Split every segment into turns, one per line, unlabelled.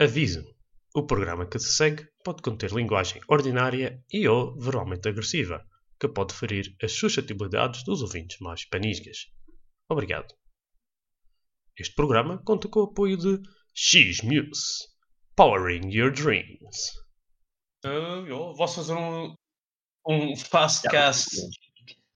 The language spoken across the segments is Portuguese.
Aviso: o programa que se segue pode conter linguagem ordinária e ou verbalmente agressiva, que pode ferir as suscetibilidades dos ouvintes mais panisgas. Obrigado. Este programa conta com o apoio de X-Muse, Powering Your Dreams.
Uh, eu vou fazer um, um fast cast.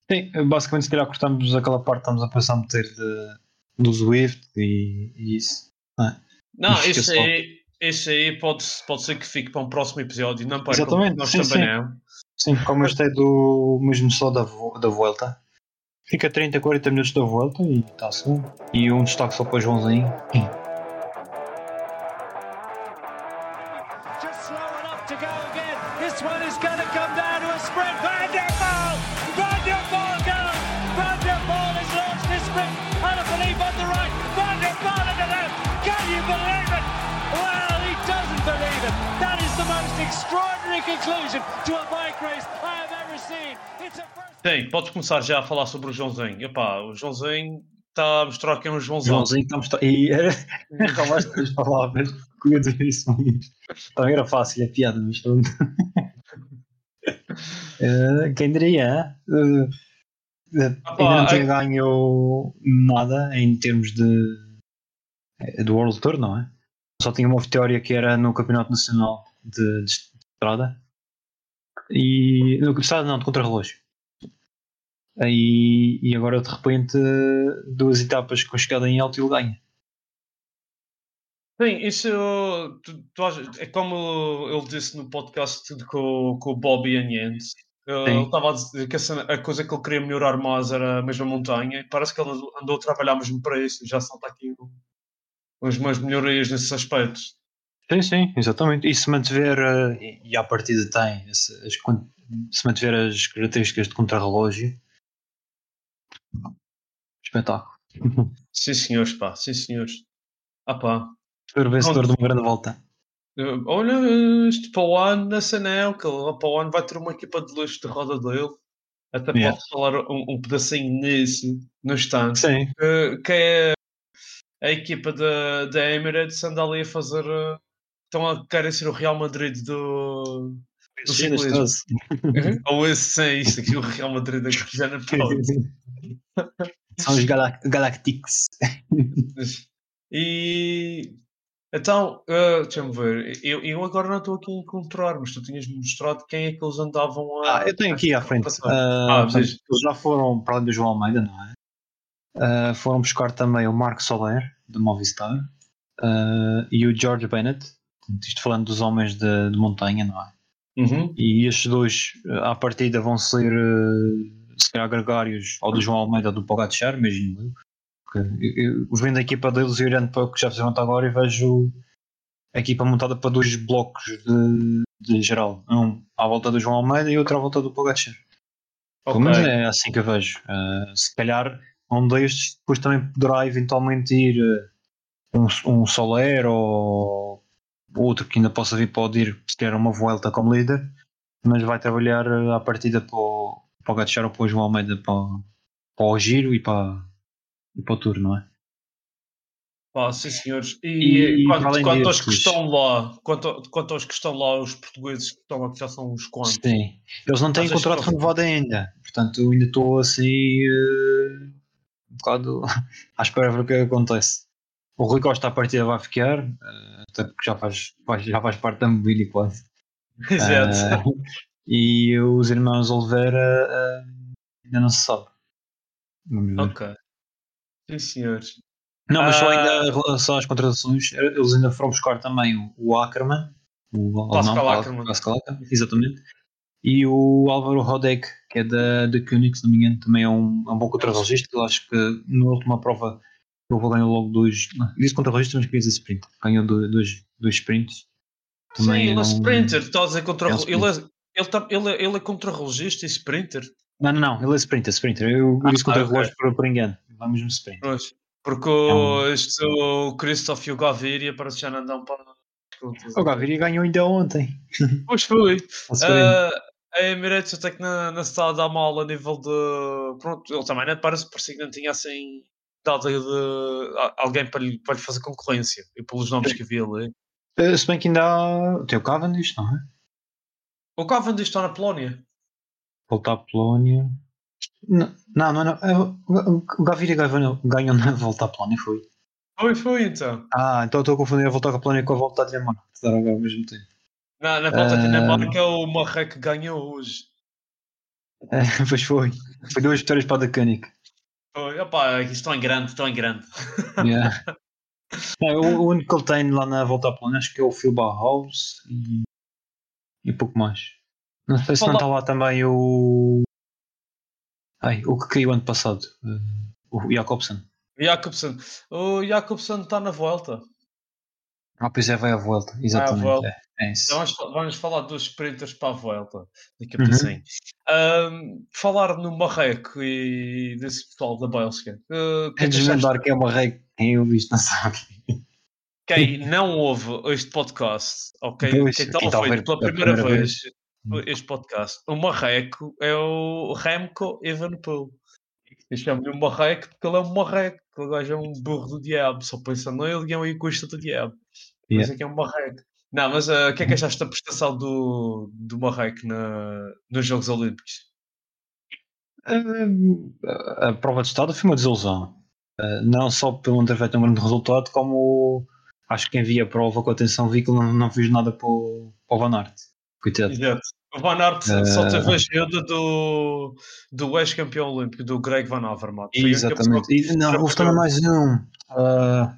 Sim, basicamente se calhar cortamos aquela parte que estamos a pensar a meter de, do Swift e, e isso. Não, é?
Não, isso
só.
aí, isso aí pode, pode ser que fique para um próximo episódio. Não para
Exatamente,
nós
sim,
também
sim.
não.
Sim, como este é do mesmo só da, da volta. Fica 30, 40 minutos da volta e está-se bom. E um destaque só para o Joãozinho.
Conclusion to a bike race I have ever seen. It's a first.
Sim, podes começar já a falar sobre o Joãozinho. Epá, o Joãozinho está a mostrar que é um Joãozão.
Joãozinho está a mostrar. E era. Acabaste de palavras que eu ia dizer isso mesmo. Também era fácil, é piada, mas pronto. Eh, Quem diria?
pá,
ainda não
é-
tinha ganho nada em termos de. do World Tour, não é? Só tinha uma vitória que era no Campeonato Nacional de, de Estrada. E. No, de estrada não, de contrarrelógio. E, e agora de repente duas etapas com chegada em alto e ele ganha.
Sim, isso tu, tu é como ele disse no podcast com, com o Bobby Aniense. Ele estava a dizer que a, cena- a coisa que ele queria melhorar mais era a mesma montanha e parece que ele andou, a trabalhar mesmo para isso. Já salta aqui um- umas mais melhorias nesses aspectos.
Sim, sim, exatamente. E se mantiver, eh, e- à partida tem, as se mantiver as características de contrarrelógio, espetáculo.
Sim, senhores, pá, sim, senhores. Ah, pá.
Ser vencedor de uma grande volta.
Eh, Olha, isto para o ano, nessa não, que o ano vai ter uma equipa de luxo de roda dele. Até
Yeah.
pode falar um, um pedacinho nisso, no instante.
Sim,
que, que é a equipa da, da Emirates anda ali a fazer. Estão a querer ser o Real Madrid do. do ciclismo.
caso.
Ou esse sim, isto aqui, o Real Madrid da já não pode.
São os Galac Galactics.
E. Então, eh, deixa-me ver. Eu, eu agora não estou aqui a encontrar, mas tu tinhas-me mostrado quem é que eles andavam a.
Ah, eu tenho aqui à frente.
passar.
Ah, portanto, eles já foram para além do João Almeida, não é? Ah, foram buscar também o Marco Soler, do Movistar, ah, e o George Bennett. Isto falando dos homens de, de montanha, não é?
Uhum.
E estes dois, eh, à partida, vão ser eh, se calhar gregários ao do João Almeida ou do Pogacar, imagino eu. Eu, eu vendo a equipa deles e olhando para o que já fizeram até agora e vejo a equipa montada para dois blocos de, de geral. Um à volta do João Almeida e outro à volta do Pogacar. Pelo menos é assim que eu vejo. Eh, se calhar um destes depois também poderá eventualmente ir um, um Soler ou outro que ainda possa vir pode ir se calhar uma volta como líder, mas vai trabalhar eh, à partida para o, para o Gatchar ou para o João Almeida para, para o Giro e para, e para o Tour, não é?
Pá, sim, senhores. E,
E,
quanto, quanto aos que estão lá, quanto, quanto aos que estão lá, os portugueses que estão aqui já são uns quantos?
Sim. Eles não têm
Achas
contrato
que-
renovado ainda, portanto eu ainda estou assim eh, um bocado à espera de ver o que é que acontece. O Rui Costa à partida vai ficar, eh, até porque já faz, já faz parte da mobília quase.
Exato.
Ah, e os irmãos Oliveira ah, ainda não se sabe.
Ok. Sim, senhores.
Não, mas só
Ah.
ainda em relação às contratações, eles ainda foram buscar também o, Ackermann, o
Pascal.
Pascal Ackermann, exatamente, e o Álvaro Rodek, que é da, da Koenig, se não me engano, também é um, é um bom contrarregista, eu acho que na última prova ele ganhou logo dois, disse contrarregista, mas queria dizer sprint, ganhou dois, dois, dois sprints.
Sim, ele é sprinter. Estás a dizer contra
É um
ele, é, ele, tá, ele, é, ele é contra-relogista e sprinter.
Não, não, não, ele é sprinter, sprinter. Eu
Ah,
disse contra
ok.
relógio por, por engano. Vamos no sprint.
Pois. Porque
É
o,
um-
este, o Christoph e o Gaviria parece que já não andam para.
O Gaviria ganhou ainda ontem.
Pois foi. Ah, a Emirates até que não, não se está a dar mal a nível de. Pronto, ele também não parece parecia que não tinha assim de a- alguém para lhe, para lhe fazer concorrência e pelos nomes que havia ali.
Uh, se bem que ainda há. Tem o Cavendish, não é?
O Cavendish está na Polónia.
Voltar à Polónia. Não, não, não. não. É, o Gaviria ganhou na volta à Polónia, foi.
Foi, foi então.
Ah, então estou a confundir a volta à Polónia com a volta à Dinamarca. Ao mesmo tempo.
Não, na volta à Dinamarca o Marreco ganhou hoje.
É, pois foi. Foi duas vitórias para a Decanic.
Foi, opá, estão em grande, estão em grande.
Yeah. É, o, o, único que ele tem lá na volta à Polónia acho que é o Phil Barhouse e, e pouco mais. Não sei se Fala. não está lá também o. Ai, o que caiu ano passado. Uh, o Jacobsen.
Jacobsen. O Jacobsen está na volta.
Ah, pois é, vai à volta, exatamente. Volta. É, é
então vamos, vamos, falar dos sprinters para a volta pouquinho. Uhum. Um, falar no Marreco e desse pessoal da Bélgica.
Uh, que é desvendar que é o Marreco, quem eu visto não sabe.
Quem não ouve este podcast, ok? Pois, quem está a ouvir pela primeira, primeira vez, vez, este podcast, o Marreco é o Remco Evenepoel. Eu chamo-lhe um Marreco porque ele é um Marreco. Aquele gajo é um burro do diabo, só pensa nele e é um egoísta do diabo. Yeah. Mas é que é um Marreco. Não, mas uh, o que é que achaste da prestação do, do Marreco na, nos Jogos Olímpicos?
Uh, a prova de estado foi uma desilusão. Uh, não só pelo não ter feito um grande resultado, como acho que quem via a prova com atenção vi que não, não fiz nada para o, para o Van Aert. Coitado.
Exato. O Van Aert só teve a ajuda do, do ex-campeão olímpico, do Greg Van Avermaet.
Exatamente. E, não, houve também mais um. Uh,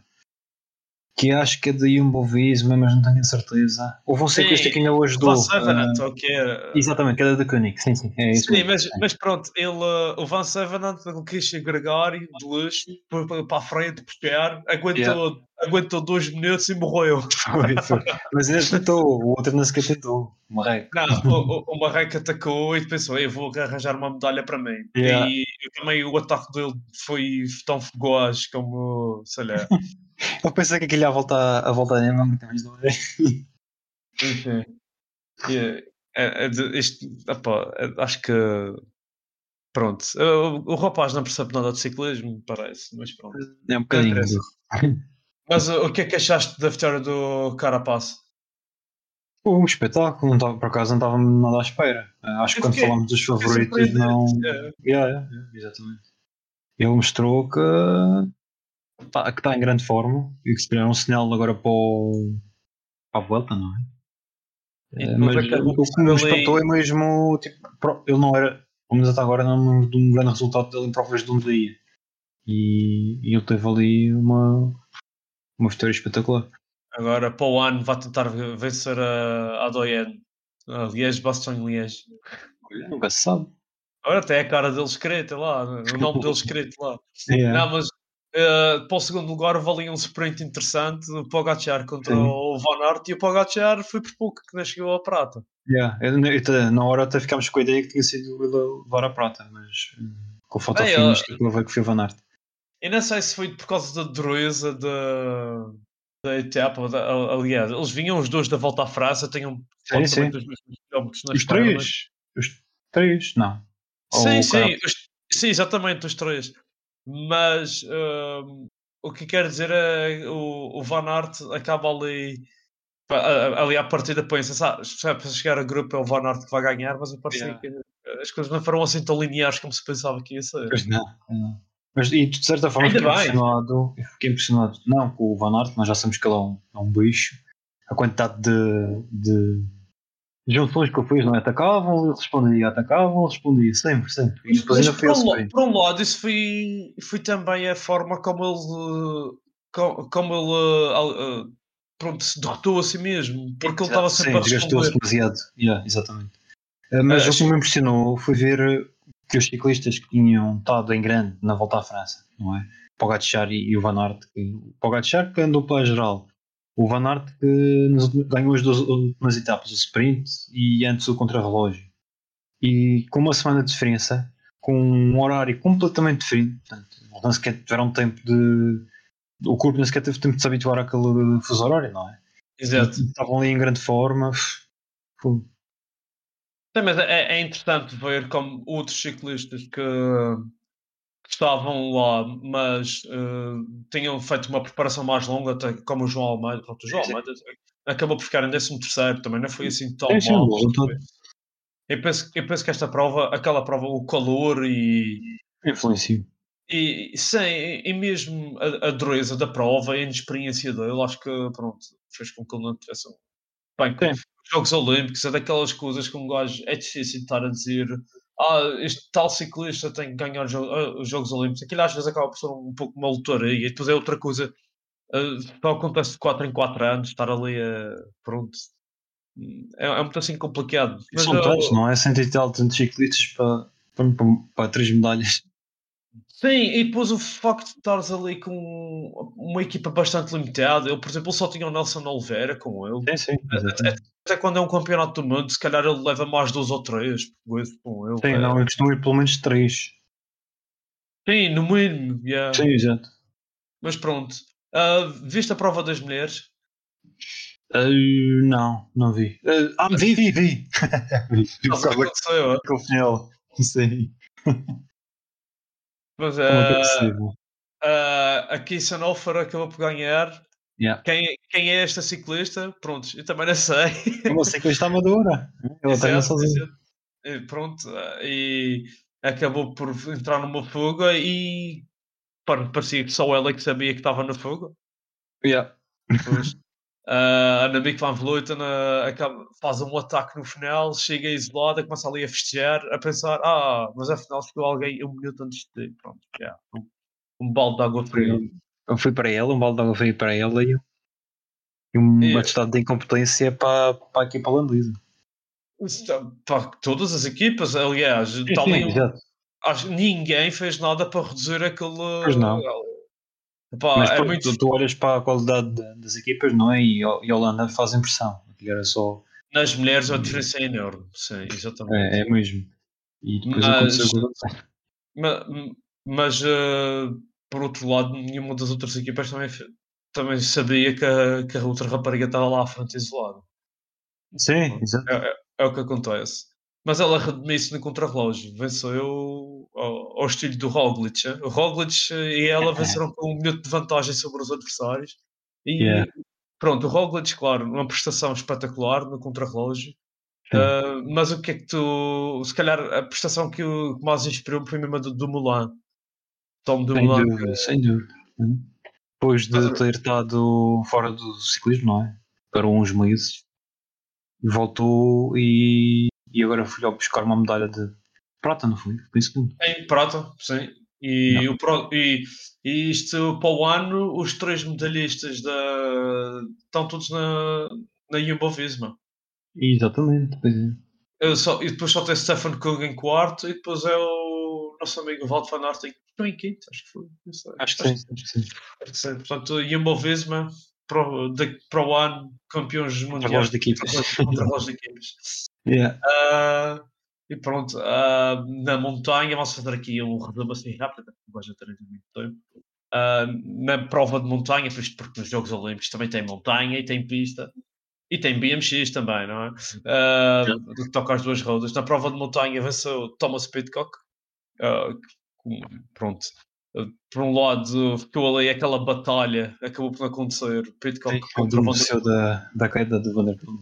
que acho que é da Jumbo Visma, mas não tenho certeza. Houve um ciclista que ainda hoje do.
Van uh, que é...
Exatamente, que era da Koenig, sim, sim. É
isso sim, mas, mas, pronto, ele, o Van Sevenant, ele quis agregar de luxo para a frente, puxar, aguentou, yeah. aguentou dois minutos e morreu.
Foi, foi. Mas ele tentou, o outro não sequer tentou. O Marreco.
Não, o, o, Marreco atacou e pensou: eu vou arranjar uma medalha para mim. Yeah. E também o ataque dele foi tão fugaz como, sei lá.
Eu pensei que aquilo ia voltar a voltar a muito mais não
Enfim. Yeah. É, é, opa, é, acho que pronto. O, o, rapaz não percebe nada de ciclismo, parece, mas pronto.
É um bocadinho.
Mas o que é que achaste da vitória do Carapaz?
Um espetáculo, não tava, por acaso não estava nada à espera. Acho que quando falamos dos favoritos não. É. Yeah, yeah, exatamente. Ele mostrou que tá, está em grande forma e que se calhar é um sinal agora para, o, para a volta, não é? é mas o que me espantou é mesmo, tipo, ele não era, pelo menos até agora, não de um grande resultado dele em provas de um dia. E, e ele teve ali uma, uma vitória espetacular.
Agora, para o ano, vai tentar vencer a, a Doyen, a Liège, Baston Liège.
Nunca se sabe.
Agora até é a cara dele escrita lá, o nome dele escrito lá. Yeah. Não, mas Uh, para o segundo lugar valia um sprint interessante o Pogacar contra Sim. o Van Aert e o Pogacar foi por pouco que não chegou à prata
yeah. eu, eu, na hora até ficámos com a ideia que tinha sido ele levar a prata mas uh, com falta de finis que eu que foi o Van Aert
eu não sei se foi por causa da dureza da, da etapa aliás, eles vinham os dois da volta à França tinham
sim, sim. Dos os três? Os três, não.
Sim, sim, os, sim, exatamente os três. Mas uh, o que quer dizer é o, o Van Aert acaba ali ali à partida põe-se sabe, para chegar a grupo é o Van Aert que vai ganhar mas parece yeah. que as coisas não foram assim tão lineares como se pensava que ia ser.
Pois não, não. Mas e de certa forma fiquei impressionado, fiquei impressionado. Não com o Van Aert nós já sabemos que ele é um, é um bicho. A quantidade de, de junções que eu fiz não atacavam, ele respondia, atacavam, respondia, sempre, sempre. E depois
ainda por, um, por um lado, isso foi, foi também a forma como ele, como, como ele uh, pronto, se derrotou a si mesmo, porque ele estava sempre Sim, a
desgastou-se demasiado, yeah, exatamente. Uh, mas o que me impressionou foi ver que os ciclistas que tinham estado em grande na volta à França, não é? Pogacar e, e o Van Aert, o Pogacar que andou pela geral, o Van Aert que ganhou as duas últimas etapas, o sprint e antes o contrarrelógio. E com uma semana de diferença, com um horário completamente diferente, portanto, não sequer tiveram tempo de. O corpo nem sequer teve tempo de se habituar àquele fuso horário, não é?
Exato.
estavam ali em grande forma.
Sim, mas é, é, interessante ver como outros ciclistas que estavam lá, mas uh, tinham feito uma preparação mais longa, como o João Almeida. Pronto, o João Almeida acabou por ficar em 13 terceiro, também não foi assim tão é, mal. Eu penso, eu penso que esta prova, aquela prova, o calor e.
Influencia.
E, sim, e mesmo a, a dureza da prova e a inexperiência dele, acho que pronto, fez com que ele não tivesse bem. Jogos Olímpicos é daquelas coisas que um gajo é difícil estar a dizer ah, este tal ciclista tem que ganhar ah, os Jogos Olímpicos. Aquilo às vezes acaba por ser um pouco uma lotaria e depois é outra coisa. Uh, só acontece de 4 em 4 anos, estar ali a. Pronto. É, é muito assim complicado.
Mas, São tantos, não é? Cento e tal, tantos ciclistas para, para, para, para três medalhas.
Sim, e depois o facto de estares ali com uma equipa bastante limitada. Eu, por exemplo, só tinha o Nelson Oliveira com ele.
Sim, sim.
Até, até, quando é um campeonato do mundo, se calhar ele leva mais dois ou três
com ele. Sim, é. não, eu costumo ir pelo menos três.
Sim, no mínimo. Yeah.
Sim, exato.
Mas pronto. Uh, viste a prova das mulheres?
Uh, não, não vi. Uh, ah, vi, vi, vi. vi.
Nossa, o que aconteceu?
Com o. Sim.
Mas uh, uh, aqui Sanofer acabou por ganhar.
Yeah.
Quem, quem é esta ciclista? Pronto, eu também não sei.
É uma ciclista amadora. Ela treina sozinha.
Pronto, e acabou por entrar numa fuga e parecia que só ela que sabia que estava na fuga.
Yeah.
Pois. Uh, a Nabic Van Vleuten uh, acaba, faz um ataque no final, chega isolada, começa ali a festejar, a pensar: ah, mas afinal chegou alguém um minuto antes de. Pronto, yeah, um, um balde de água fria.
Eu fui para ela, um balde de água fria para ela e, e um yeah. atestado de incompetência para, para a equipa holandesa.
Para todas as equipas, aliás, sim, sim, ali, ninguém fez nada para reduzir aquele.
Pois não Pá, Mas é muito... tu, tu, olhas para a qualidade das equipas, não é? E, e a Holanda faz impressão. Era só...
Nas mulheres a diferença é enorme, sim, exatamente.
É, é mesmo. E depois
mas, aconteceu Mas, mas uh, por outro lado, nenhuma das outras equipas também, também sabia que a, que a outra rapariga estava lá à frente isolada.
Sim, exato.
É, é, é o que acontece. Mas ela redimiu-se no contrarrelógio. Venceu ao, ao estilo do Roglic. O Roglic e ela venceram com um minuto de vantagem sobre os adversários. E yeah. pronto, o Roglic, claro, uma prestação espetacular no contrarrelógio. Uh, mas o que é que tu. Se calhar a prestação que o mais inspirou foi mesmo a do, do Mulan.
Tom do sem Mulan. Dúvida, sem dúvida. Depois de mas, ter estado fora do ciclismo, não é? Para uns meses. Voltou e e agora fui ao buscar uma medalha de prata, não foi? Foi segundo.
Em prata, sim. E, o pro, e, e isto para o ano, os três medalhistas da, estão todos na, na Jumbo Visma.
Exatamente, pois é.
Só, e depois só tem Stefan Kung em quarto e depois é o nosso amigo Walt van Aert em, em quinto, acho que foi.
Acho que, sim, acho que sim.
Acho que sim. Portanto, Jumbo Visma para, de, para o ano campeões mundiais
de equipas.
Contra de equipas.
Yeah.
Uh, e pronto, uh, na montanha, vamos fazer aqui um resumo assim rápido, porque já ter muito tempo. Uh, na prova de montanha, porque nos Jogos Olímpicos também tem montanha e tem pista. E tem BMX também, não é? Uh, que toca as duas rodas. Na prova de montanha venceu Thomas Pitcock. Uh, pronto. Uh, por um lado, ficou ali aquela batalha, acabou por acontecer. Pitcock
Sim, contra o. Da, da queda do Vanderpool.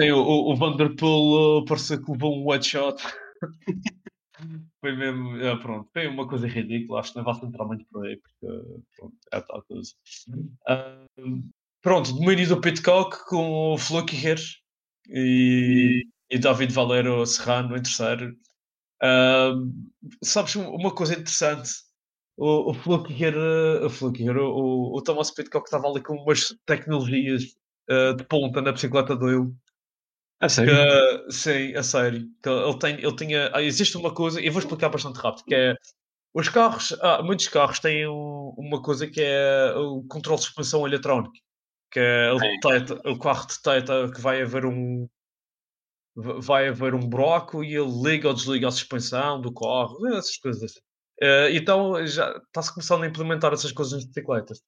Sim, o, o Vanderpool uh, pareceu que levou um one shot. foi mesmo, é, pronto, foi uma coisa ridícula. Acho que não vai entrar muito por aí, porque pronto, é tal coisa. Uh, pronto, domínio do Pitcock com o Flukiger e, e David Valero Serrano em terceiro. Uh, sabes uma coisa interessante? O, o Flukiger, o, Flukiger o, o Thomas Pitcock estava ali com umas tecnologias uh, de ponta na bicicleta dele
a sério?
Que, sim, a sério. Que ele, tem, ele tinha. Ah, existe uma coisa, eu vou explicar bastante rápido, que é. Os carros, ah, muitos carros têm um, uma coisa que é o controle de suspensão eletrónico. Que é ele detecta, o carro detecta que vai haver um. Vai haver um broco e ele liga ou desliga a suspensão do carro, essas coisas. Uh, então já está-se começando a implementar essas coisas nas bicicletas.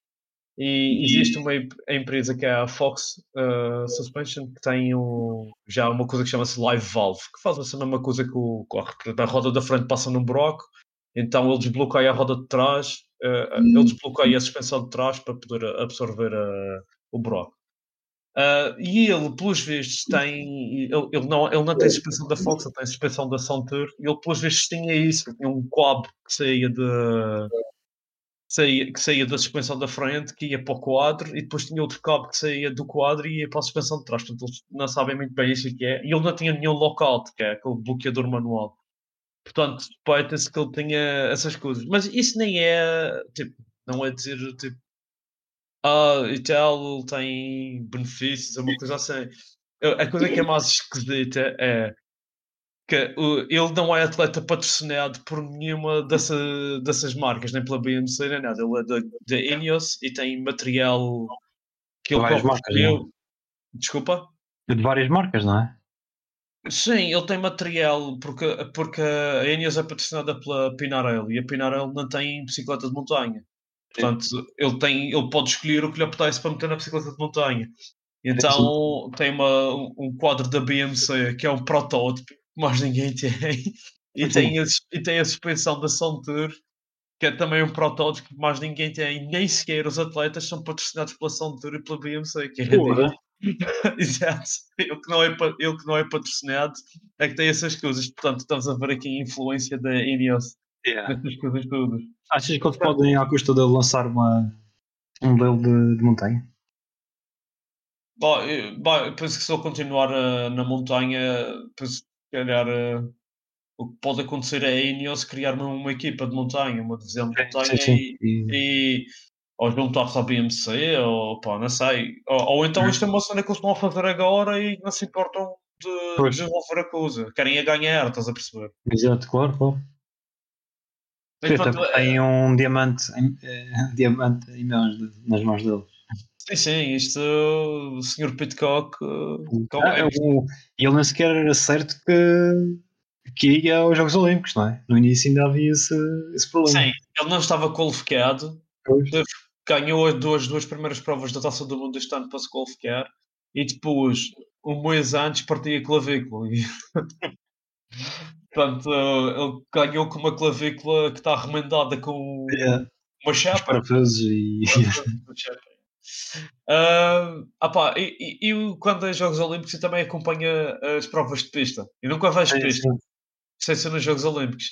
E existe uma empresa que é a Fox uh, Suspension que tem um, já uma coisa que chama-se Live Valve, que faz a mesma coisa que o carro. A roda da frente passa num broco Então ele desbloqueia a roda de trás, uh, ele desbloqueia a suspensão de trás para poder absorver uh, o buraco. Uh, e ele, pelos vistos, tem. Ele, ele, não, ele não tem suspensão da Fox, ele tem suspensão da Sontur. Ele, pelos vistos, tinha isso. Tinha um quab que saía de. Saía, que saía da suspensão da frente, que ia para o quadro, e depois tinha outro cabo que saía do quadro e ia para a suspensão de trás. Portanto, eles não sabem muito bem isso que é. E ele não tinha nenhum lockout, que é aquele bloqueador manual. Portanto, suspeita-se que ele tenha essas coisas. Mas isso nem é. Tipo, não é dizer. Tipo, ah, e tal, tem benefícios, é uma coisa assim. A coisa que é mais esquisita é que ele não é atleta patrocinado por nenhuma dessa, dessas marcas, nem pela BMC, nem nada. Ele é da, Ineos e tem material que ele
marcas, escolheu.
Não? Desculpa?
De várias marcas, não é?
Sim, ele tem material porque, porque a Ineos é patrocinada pela Pinarello e a Pinarello não tem bicicleta de montanha. Portanto, ele, tem, ele pode escolher o que lhe apetece para meter na bicicleta de montanha. Então, tem uma, um quadro da BMC que é um protótipo mais ninguém tem. E tem, a, e tem a suspensão da Sontour, que é também um protótipo que mais ninguém tem. Nem sequer os atletas são patrocinados pela Sontour e pela BMC, que é Exato. Ele que, não é, ele que não é patrocinado é que tem essas coisas. Portanto, estamos a ver aqui a influência da Ineos yeah. nessas coisas todas.
Achas que eles podem, à custa de lançar uma, um modelo de, de montanha?
Bom, bom, penso que se ele continuar uh, na montanha, penso calhar uh, o que pode acontecer é a Ineos criar uma, uma, equipa de montanha, uma divisão de montanha sim, sim. E, e, ou juntar-se à BMC, ou pá, não sei. Ou, ou então isto é uma cena que eles estão a fazer agora e não se importam de desenvolver a coisa. Querem a ganhar, estás a perceber?
Exato, claro, claro. Tem um diamante, um diamante em mãos, nas mãos deles.
Sim, sim, isto o Sr. Pitcock.
Ah, é o, ele nem sequer era certo que, que ia aos Jogos Olímpicos, não é? No início ainda havia esse, esse problema.
Sim, ele não estava qualificado, pois. ganhou as duas, duas primeiras provas da taça do mundo este ano para se qualificar e depois, um mês antes, partia a clavícula. Portanto, ele ganhou com uma clavícula que está remendada com yeah. uma chapa.
e...
uh, ah, e, e, e, quando é Jogos Olímpicos eu também acompanho as provas de pista. Eu nunca vejo pista. Sem ser nos Jogos Olímpicos.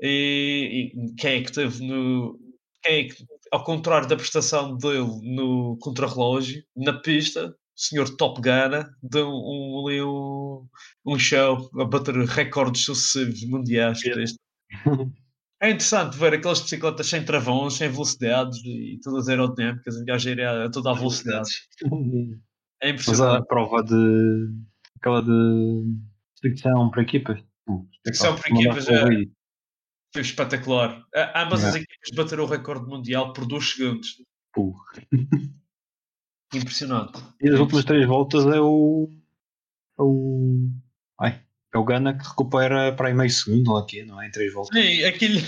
E, e, quem é que teve no. Quem é que, ao contrário da prestação dele no contrarrelógio, na pista, o senhor Top Gun deu um, um, um show a bater recordes sucessivos mundiais. É interessante ver aquelas bicicletas sem travões, sem velocidades e todas aerodinâmicas, a viajar a toda a velocidade. É impressionante.
Mas a prova de. aquela de. secção para equipas.
Secção para equipas é, foi espetacular. Ambas as equipas bateram o recorde mundial por 2 segundos. Impressionante.
E as últimas três voltas é o. É o. É o Gana que recupera para aí meio segundo ou aqui, não é? Em três voltas.
Sim, aquilo,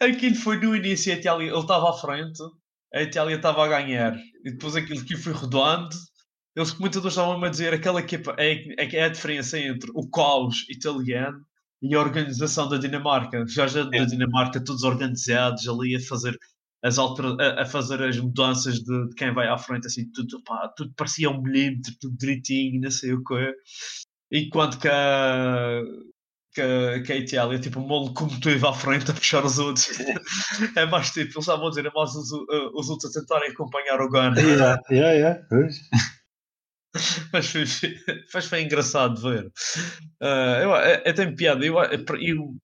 aquilo foi no início, a Itália, ele estava à frente, a Itália estava a ganhar, e depois aquilo que foi rodando, eles comentadores estavam a dizer aquela equipa é, é, é a diferença entre o caos italiano e a organização da Dinamarca. Já já da Dinamarca, todos organizados ali a fazer as alter, a, a, fazer as mudanças de, de, quem vai à frente, assim, tudo, pá, tudo parecia um milímetro, tudo direitinho, não sei o que. Enquanto que a, que, que a Itália é tipo uma locomotiva à frente a puxar os outros. é mais tipo, eles estavam a dizer, é mais os, os outros a tentarem acompanhar o Ghana.
Yeah, yeah, yeah.
mas foi, foi, foi engraçado ver. Uh, eu, é, é, tem piada. Eu, eu,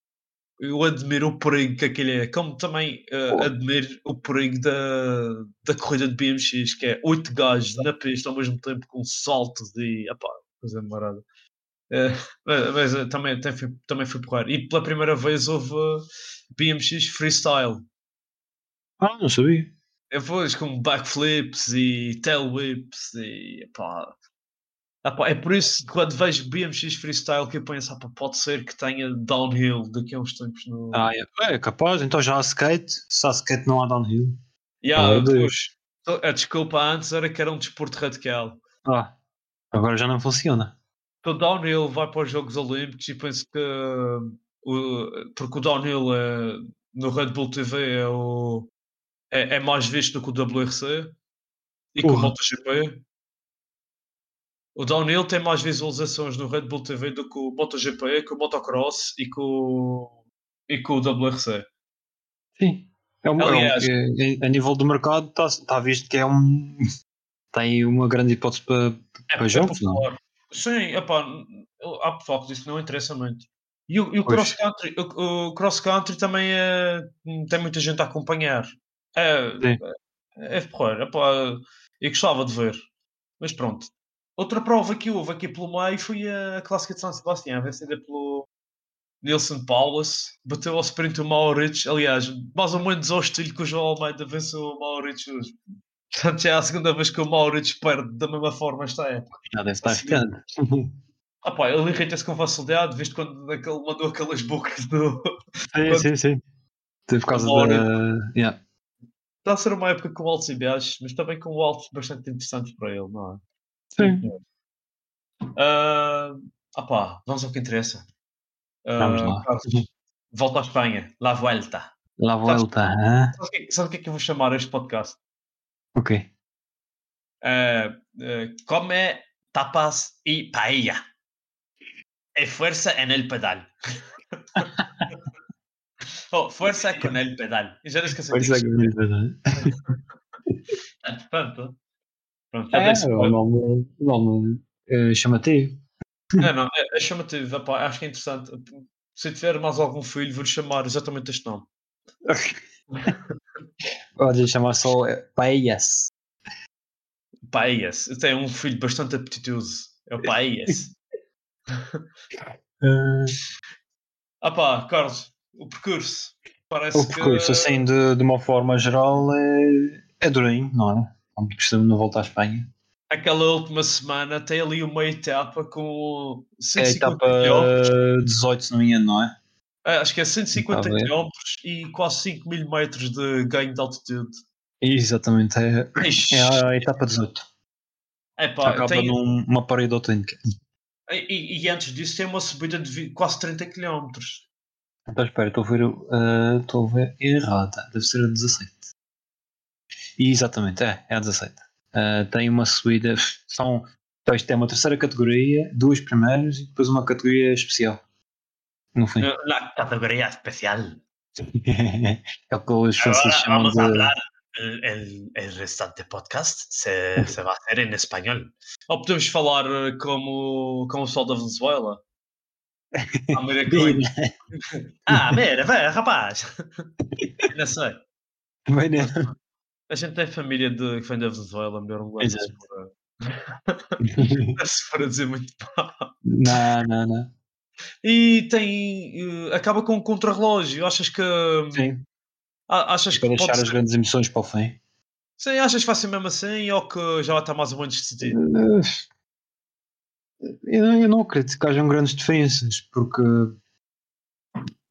eu admiro o perigo que aquele é, como também uh, admiro o perigo da, da corrida de BMX, que é oito gajos na pista ao mesmo tempo com saltos e epá, coisa marada. Uh, mas, mas uh, também, também, também fui porrar. E pela primeira vez houve BMX freestyle.
Ah, não sabia.
Depois com backflips e tail whips e epá, é por isso que quando vejo BMX Freestyle que eu penso, ah, pode ser que tenha downhill daqui a uns tempos no.
Ah, é, é capaz, então já há skate, se há skate não há downhill.
Yeah, oh, a desculpa antes era que era um desporto radical.
Ah, agora já não funciona.
Então downhill vai para os Jogos Olímpicos e penso que uh, porque o downhill é no Red Bull TV é, o, é, é mais visto do que o WRC e que o. MotoGP. O Downhill tem mais visualizações no Red Bull TV do que o MotoGP, que o Motocross e que o, e que o WRC.
Sim. É um, é um-
Aliás-
é- é- a nível do mercado está tá visto que é um. Tem uma grande hipótese para, para jogos, não?
Sim, epá, há pessoal que diz que não interessa muito. E o, e o cross country, o, o cross country também é, tem muita gente a acompanhar. É,
Sim.
é, é porreiro, epá, eu gostava de ver. Mas pronto. Outra prova que houve aqui pelo meio foi a clássica de São Sebastião, vencida pelo Nilson Paulus. Bateu ao sprint o Maurits, aliás, mais ou menos ao estilo que o João Almeida venceu o Maurits hoje. Portanto, já é a segunda vez que o Maurits perde da mesma forma esta época.
Já deve estar ficando.
Ah pá, ele irrita-se com facilidade, visto quando aquele mandou aquelas bocas do.
Sim, sim, sim. Por causa da. Yeah.
Está a ser uma época com altos e baixos, mas também com altos bastante interessantes para ele, não é?
Sim.
Ah ah pá, vamos ao que interessa. Ah,
Vamos lá.
Carlos, volta à Espanha, La Vuelta.
La volta. hã?
Sabe o que, sabe o que é que eu vou chamar este podcast?
Ok.
Ah, ah, come tapas y paella. E fuerza en el pedal. oh, fuerza con el pedal. Já não esqueci
Pois
disso.
é, que beleza.
Pronto. Pronto,
É, o nome, o nome é chamativo.
Não, não, é, é chamativo, acho que é interessante. Se tiver mais algum filho, vou-lhe chamar exatamente este nome.
Pode chamar só é, Paellas.
Paes. Eu tenho um filho bastante apetitoso. É o Paes.
Uh,
ah pá, Carlos, o percurso. Parece
o percurso,
que...
assim, de, de uma forma geral, é, é durinho, não é? Como costumo na volta à Espanha.
Aquela última semana tem ali uma etapa com
É a
150
etapa
km.
18, se não me engano, não é?
Acho que é 150
Está a ver.
km e quase 5 mil metros de ganho de altitude.
Exatamente, é, é a etapa 18.
epá,
Acaba
tem-
num- numa parede autêntica.
e, e antes disso tem uma subida de quase 30 km.
Então espera, estou a ver, uh, estou a ver errada. Deve ser a 17. E exatamente, é, é a 17. Uh, tem uma subida. São, então isto é uma terceira categoria, duas primeiras e depois uma categoria especial. No fim.
La categoría especial.
é o que os franceses chamam de.
hablar. El, el- el restante podcast se, se va a hacer en español. Ou podemos falar eh, como, como o sol da Venezuela? Ah. Ah, mira, vê, rapaz! Não sei.
Bem, né?
A gente tem família de, que vem da Venezuela, melhor um lance
Exato.
se for a dizer muito mal.
não, não, não.
E tem. eh, acaba com um contrarrelógio. Achas que.
Sim,
a- Achas
para
que
deixar
pode
as
ser,
grandes emoções para o fim.
Sim, achas que vai ser mesmo assim ou que já estar mais ou menos decidido?
Uh, Eu não, eu não acredito que hajam grandes diferenças, porque.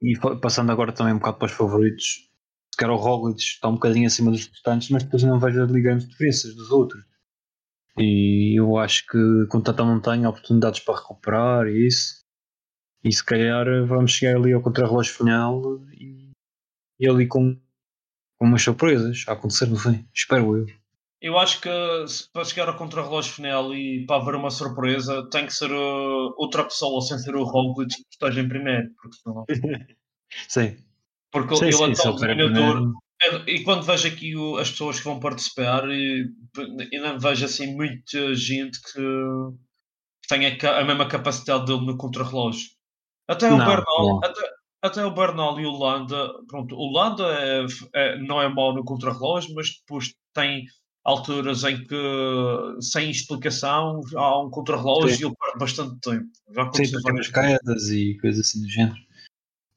E passando agora também um bocado para os favoritos, se calhar o Roglic está um bocadinho acima dos restantes, mas depois não vejo ali grandes diferenças dos outros. E eu acho que com tanta montanha, oportunidades para recuperar e isso. E se calhar vamos chegar ali ao contrarrelógio final e, e ali com, com umas surpresas a acontecer no fim. Espero eu.
Eu acho que para chegar ao contrarrelógio final e para haver uma surpresa, tem que ser uh, outra pessoa sem ser o Roglic que esteja em primeiro. Porque, senão-
Sim.
porque
Sim,
ele
sim,
é
ele tiver
dominador. E quando vejo aqui o- as pessoas que vão participar, e, e não vejo assim muita gente que, tenha a mesma capacidade dele no contrarrelógio. Até o
Não,
Bernal,
não.
até, até o Bernal e o Landa, pronto, o Landa é, é- não é mau no contrarrelógio, mas depois tem alturas em que sem explicação há um contrarrelógio e ele perde bastante tempo. Já
Sim,
aconteceu
pequenas
várias
quedas e coisas assim do género.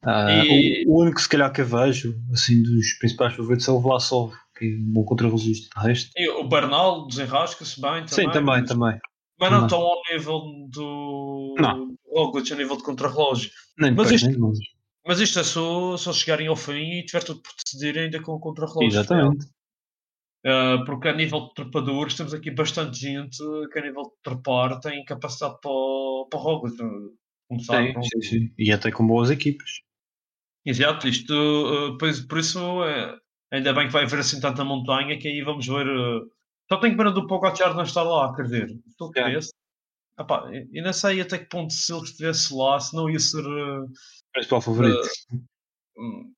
Ah,
E-
o, o único, se calhar, que eu vejo, assim, dos principais favoritos é o Vlasov, que é um bom contra-registro. De resto,
E o Bernal desenrasca-se bem também.
sim, também,
mas-
também.
Mas não estão ao nível do
Não.
Roglic, a nível de contrarrelógio.
Nem
Mas isto-
nem.
Mas isto é só, só chegarem ao fim e tiver tudo por decidir ainda com o contrarrelógio.
Exatamente.
Uh, porque a nível de trepadores temos aqui bastante gente que a nível de trepar tem capacidade para, o- para uh, Começar
Sim, sim, sim. E até com boas equipas.
Exato, isto, uh, por, por isso, uh, ainda bem que vai haver assim tanta montanha que aí vamos ver. Uh, só tenho pena do Pogacar não estar lá, quer dizer, estou é. Epá, e não sei até que ponto se ele estivesse lá, se não ia ser. Uh,
Principal favorito.
Uh,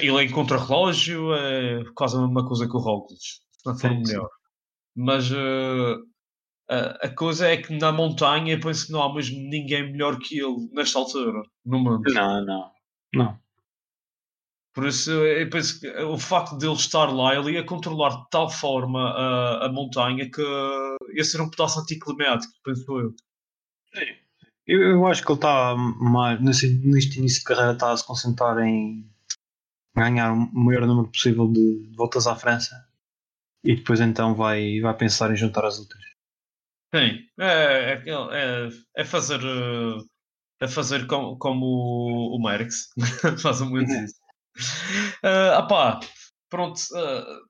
ele é em contra-relógio, é quase a mesma coisa que o Roglic, se não for sim, melhor. Sim. Mas uh, a, a, coisa é que na montanha penso que não há mesmo ninguém melhor que ele nesta altura, no mundo.
Não, não, não.
Por isso, eu penso que o facto de ele estar lá, ele ia controlar de tal forma a, a montanha que ia ser um pedaço anticlimático, penso eu.
Sim. Eu, eu acho que ele está mais, neste início de carreira, está a se concentrar em ganhar o maior número possível de, de voltas à França e depois então vai, vai pensar em juntar as outras.
Sim, é, é, é, é fazer, é fazer como, como o, o Merckx faz muito uhum. isso. Uh, apá, pronto. Uh,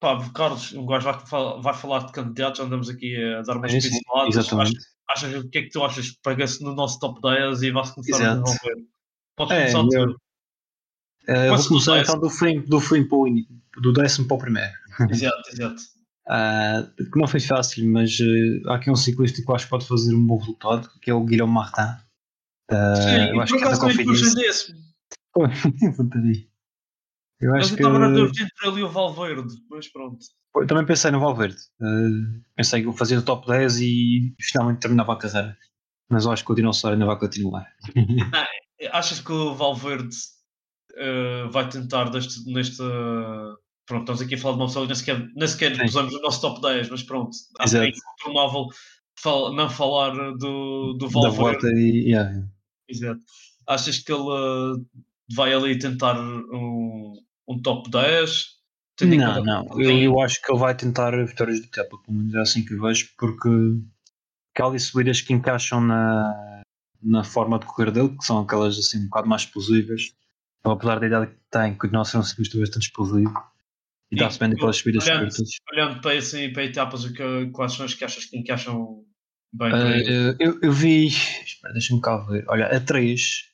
pá, Carlos, um gajo vai, falar, vai falar de candidatos, andamos aqui a dar umas pinceladas. Exatamente. Achas, o que é que tu achas? Pega-se no nosso top 10 e vai-se começar Exato. a desenvolver. Podes é, começar eu,
uh, vou começar então do fim, do fim para o do décimo para o primeiro.
Exato, exato.
Uh, que não foi fácil, mas uh, há aqui um ciclista que eu acho que pode fazer um bom resultado, que é o Guilherme Martin.
Uh, Sim, eu acho por acaso que é também desse.
Eu acho
eu que... estava na dúvida entre ele e o Valverde, mas pronto.
Eu também pensei no Valverde. Uh, pensei que fazia o top 10 e finalmente terminava a carreira. Mas eu acho que o dinossauro ainda vai continuar.
Ah, achas que o Valverde uh, vai tentar deste, neste. Pronto, estamos aqui a falar de uma pessoa que nem sequer, nem sequer usamos o nosso top 10, mas pronto. Que é incontornável não falar do, do Valverde. Da volta
e, yeah.
Exato. Achas que ele vai ali tentar um, um top 10?
Não, não. Eu, eu, acho que ele vai tentar vitórias de etapa, pelo menos é assim que eu vejo, porque aquelas subidas que encaixam na, na forma de correr dele, que são aquelas assim um bocado mais explosivas, então, apesar da idade que tem, continua a ser um ciclista bastante explosivo e dá-se bem aquelas subidas
olhando,
curtas.
Olhando para, assim, para etapas, o que, quais são as que achas que encaixam bem?
Uh, eu, eu vi, espera, deixa-me cá ver. Olha, a 3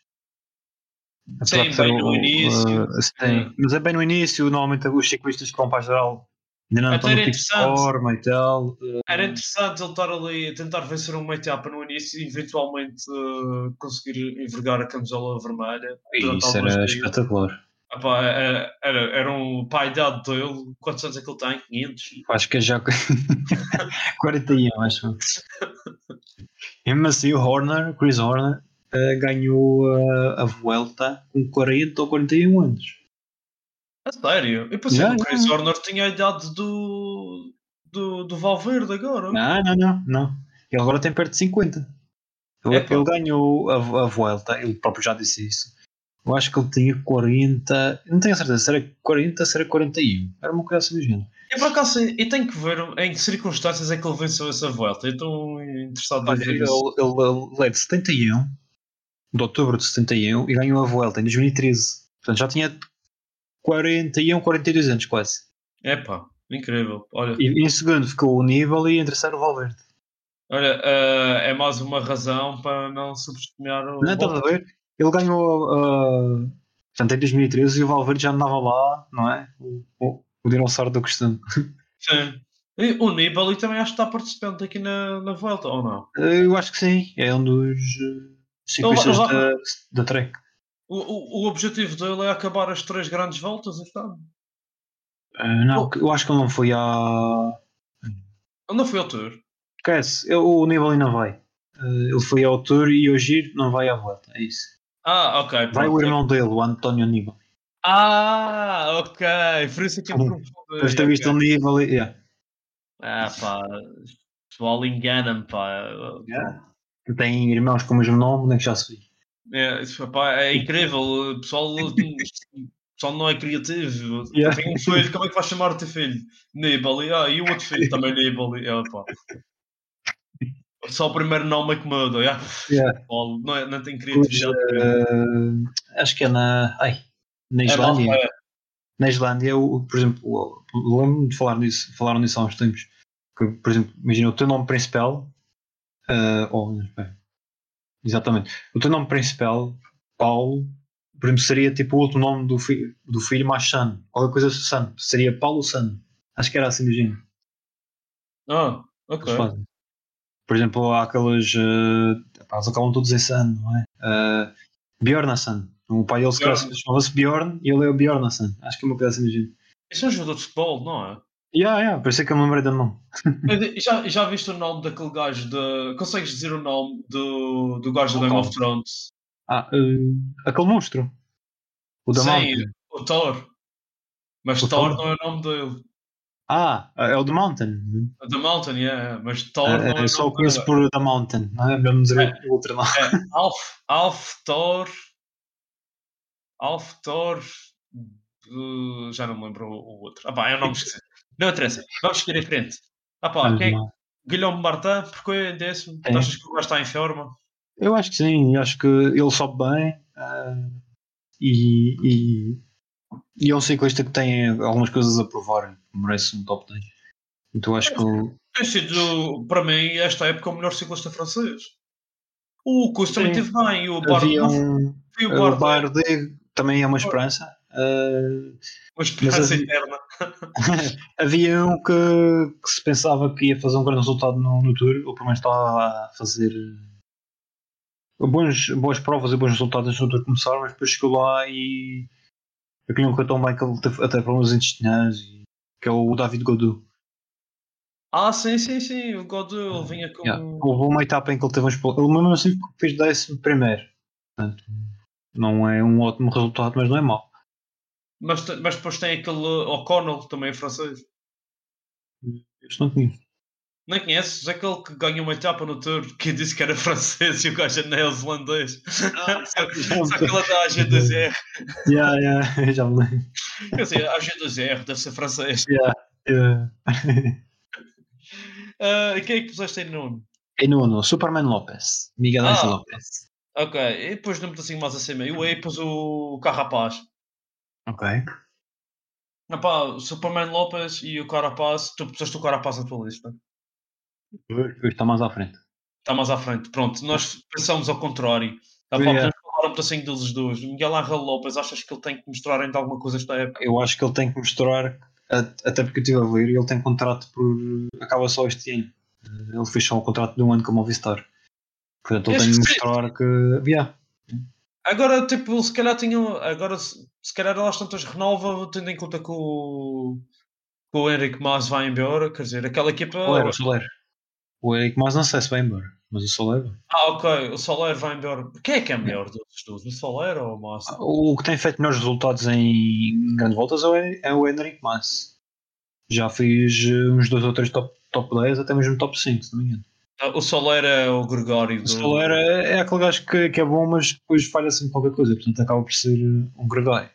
Sim, bem no início. Uh,
sim, mas é bem no início, normalmente os ciclistas que vão para a geral ainda não estão no tipo de forma e tal. Uh,
era interessante ele estar ali, tentar vencer uma etapa no início e eventualmente uh, conseguir envergar a camisola vermelha.
Isso era espetacular.
Epá, era, era, era um pai idade dele, quantos anos é que ele tem? 500?
Acho que é já 41, acho. e mesmo assim o Horner, Chris Horner, uh, ganhou a, a Vuelta com 40 ou 41 anos.
A sério? Eu pensei que o Chris Horner tinha a idade do, do, do Valverde agora.
Não, não, não, não. Ele agora tem perto de 50. Ele, é, ele ganhou a, a Vuelta, ele próprio já disse isso. Eu acho que ele tinha 40. Não tenho a certeza se era 40 ou se era 41. Era uma coisa assim do género.
E por acaso, eu tenho que ver em que circunstâncias é que ele venceu essa volta. Eu estou interessado em ver.
Ele, ele, ele é de 71 de outubro de 71 e ganhou a Vuelta em 2013. Portanto, já tinha 41, 42 anos quase.
Epá, incrível. Olha.
E, em segundo ficou o Nibali e em terceiro o Valverde.
Olha, uh, é mais uma razão para não subestimar o.
Não, estás a ver? Ele ganhou. Uh, portanto, em 2013 e o Valverde já andava lá, não é? O, o, o dinossauro do costume.
Sim. E o Nibali também acho que está participante aqui na, na volta, ou não?
Eu acho que sim. É um dos ciclistas então, da, da Trek.
O, o, o, objetivo dele é acabar as três grandes voltas este ano?
Uh, não, eu acho que ele não foi a.
Ele não foi ao Tour.
Esquece, o Nibali não vai. Uh, ele foi ao Tour e o Giro não vai à volta, é isso.
Ah, ok.
Vai pronto. o irmão dele, o António Nibali.
Ah, ok. Por isso é que eu me
confundi. Depois ter visto o Nibali, yeah.
Ah, pá. O pessoal engana-me, pá.
Yeah que têm irmãos com o mesmo nome, nem que já se viu.
É, é incrível, o pessoal, o pessoal não é criativo. Yeah. Tem um filho, como é que vais chamar o teu filho? Nibali, ah, e o outro filho também Nibali. Ah, pá. Só o primeiro nome é que muda, yeah. yeah. não, é, não tem criatividade.
Uh, acho que é na. Ai, na é Islândia. É, na Islândia, o, por exemplo, lembro-me de falar nisso, falaram nisso há uns tempos. Que, por exemplo, imagina o teu nome principal Uh, oh, exatamente. O teu nome principal, Paulo, por exemplo, seria tipo o último nome do, fi do filho mais San. Qualquer coisa San. Seria Paulo San. Acho que era assim do.
Ah, ok.
Por exemplo, há aqueles. Uh, eles acabam todos em San, não é? Uh, Bjornason. O pai dele se chamava-se Bjorn e ele é o Bjornason. Acho que é uma coisa assim do género.
Isso é um jogador de futebol, não é?
Yeah, yeah, isso é que eu me lembrei do nome.
Já, já viste o nome daquele gajo de. Consegues dizer o nome do, do gajo do Game of Thrones?
Ah, uh, aquele monstro. O da
Sim, o Thor. Mas
O
Thor
Thor?
não é o nome dele.
Ah, é o The Mountain.
The Mountain, yeah. Mas Thor não é o
só o
nome
conheço
dele.
por The Mountain. Não é não dizer o outro não.
É Alf, Alf Thor. Alf Thor. uh, já não me lembro o, o outro. Ah, pá, é o nome esquisito. Não interessa. Vamos seguir em frente. Ah, pá, quem é Guilherme Martin, porque é décimo?
É.
Tu achas que o gajo está em forma?
Eu acho que sim, acho que ele sobe bem ah, e, e, e é um ciclista que tem algumas coisas a provar, merece um top 10. Então acho que
Tem sido, para mim, esta época, o melhor ciclista francês. O Costa também esteve bem. O Bardet,
um.
e o Bardet
também é uma esperança. Ah,
esperança
mas havia-
eterna.
havia um que, que se pensava que ia fazer um grande resultado no, no Tour, ou pelo menos estava a fazer eh, bons, boas provas e bons resultados no Tour começar, mas depois chegou lá e aquilo não correu tão bem que ele teve até problemas intestinais, que é o David Godou.
Ah, sim, sim, sim. O God, ele vinha com.
Yeah. Houve uma etapa em que ele teve uns problemas, ele mesmo assim fez décimo primeiro. Portanto, não é um ótimo resultado, mas não é mau.
Mas, mas depois tem aquele O'Connell, também é francês.
Isto não conheço.
Nem conheces? Aquele que ganhou uma etapa no Tour que disse que era francês e o gajo é neozelandês.
Ah,
só, só que ele é da AG2R.
Yeah, yeah, já me lembro.
Quer dizer, AG2R deve ser francês.
Yeah.
Ah, quem é que puseste em nono?
E nono, Superman Lopes. Miguel
Ah.
Ángel Lopes.
Ok, e depois não assim mais acima. E o aí pus o Carrapaz.
Ok.
Epá, o Superman Lopes e o Carapaz. Tu puseste o Carapaz na tua lista.
Está mais à frente.
Está mais à frente. Pronto, nós pensamos ao contrário. Epá,
Yeah.
falar um pedacinho deles dois. Miguel Ángel Lopes, achas que ele tem que mostrar ainda alguma coisa esta época?
Eu acho que ele tem que mostrar, até porque eu estive a ver, ele tem contrato por. acaba só este ano. Ele fez só um contrato de um ano com o Movistar. Portanto, ele tem que mostrar que. Yeah.
Agora, tipo, se calhar tinha. Agora, se, se calhar elas tantas renova, tendo em conta que o. que o Henrique Mas vai embora. Quer dizer, aquela equipa.
Soler, o Soler. O Eric mas não sei se vai embora, mas o Soler.
Ah, ok, o Soler vai embora. Quem é que é melhor dos dois? O Soler ou o Mas?
O que tem feito melhores resultados em grandes voltas é o, é Henrique Mas. Já fiz eh, uns dois ou três top, top 10, até mesmo top 5, se não me engano.
Ah, O Soler é o Gregório.
O
Do...
Soler é, aquele gajo que, que é bom, mas depois falha sempre qualquer coisa, portanto acaba por ser eh, um Gregório.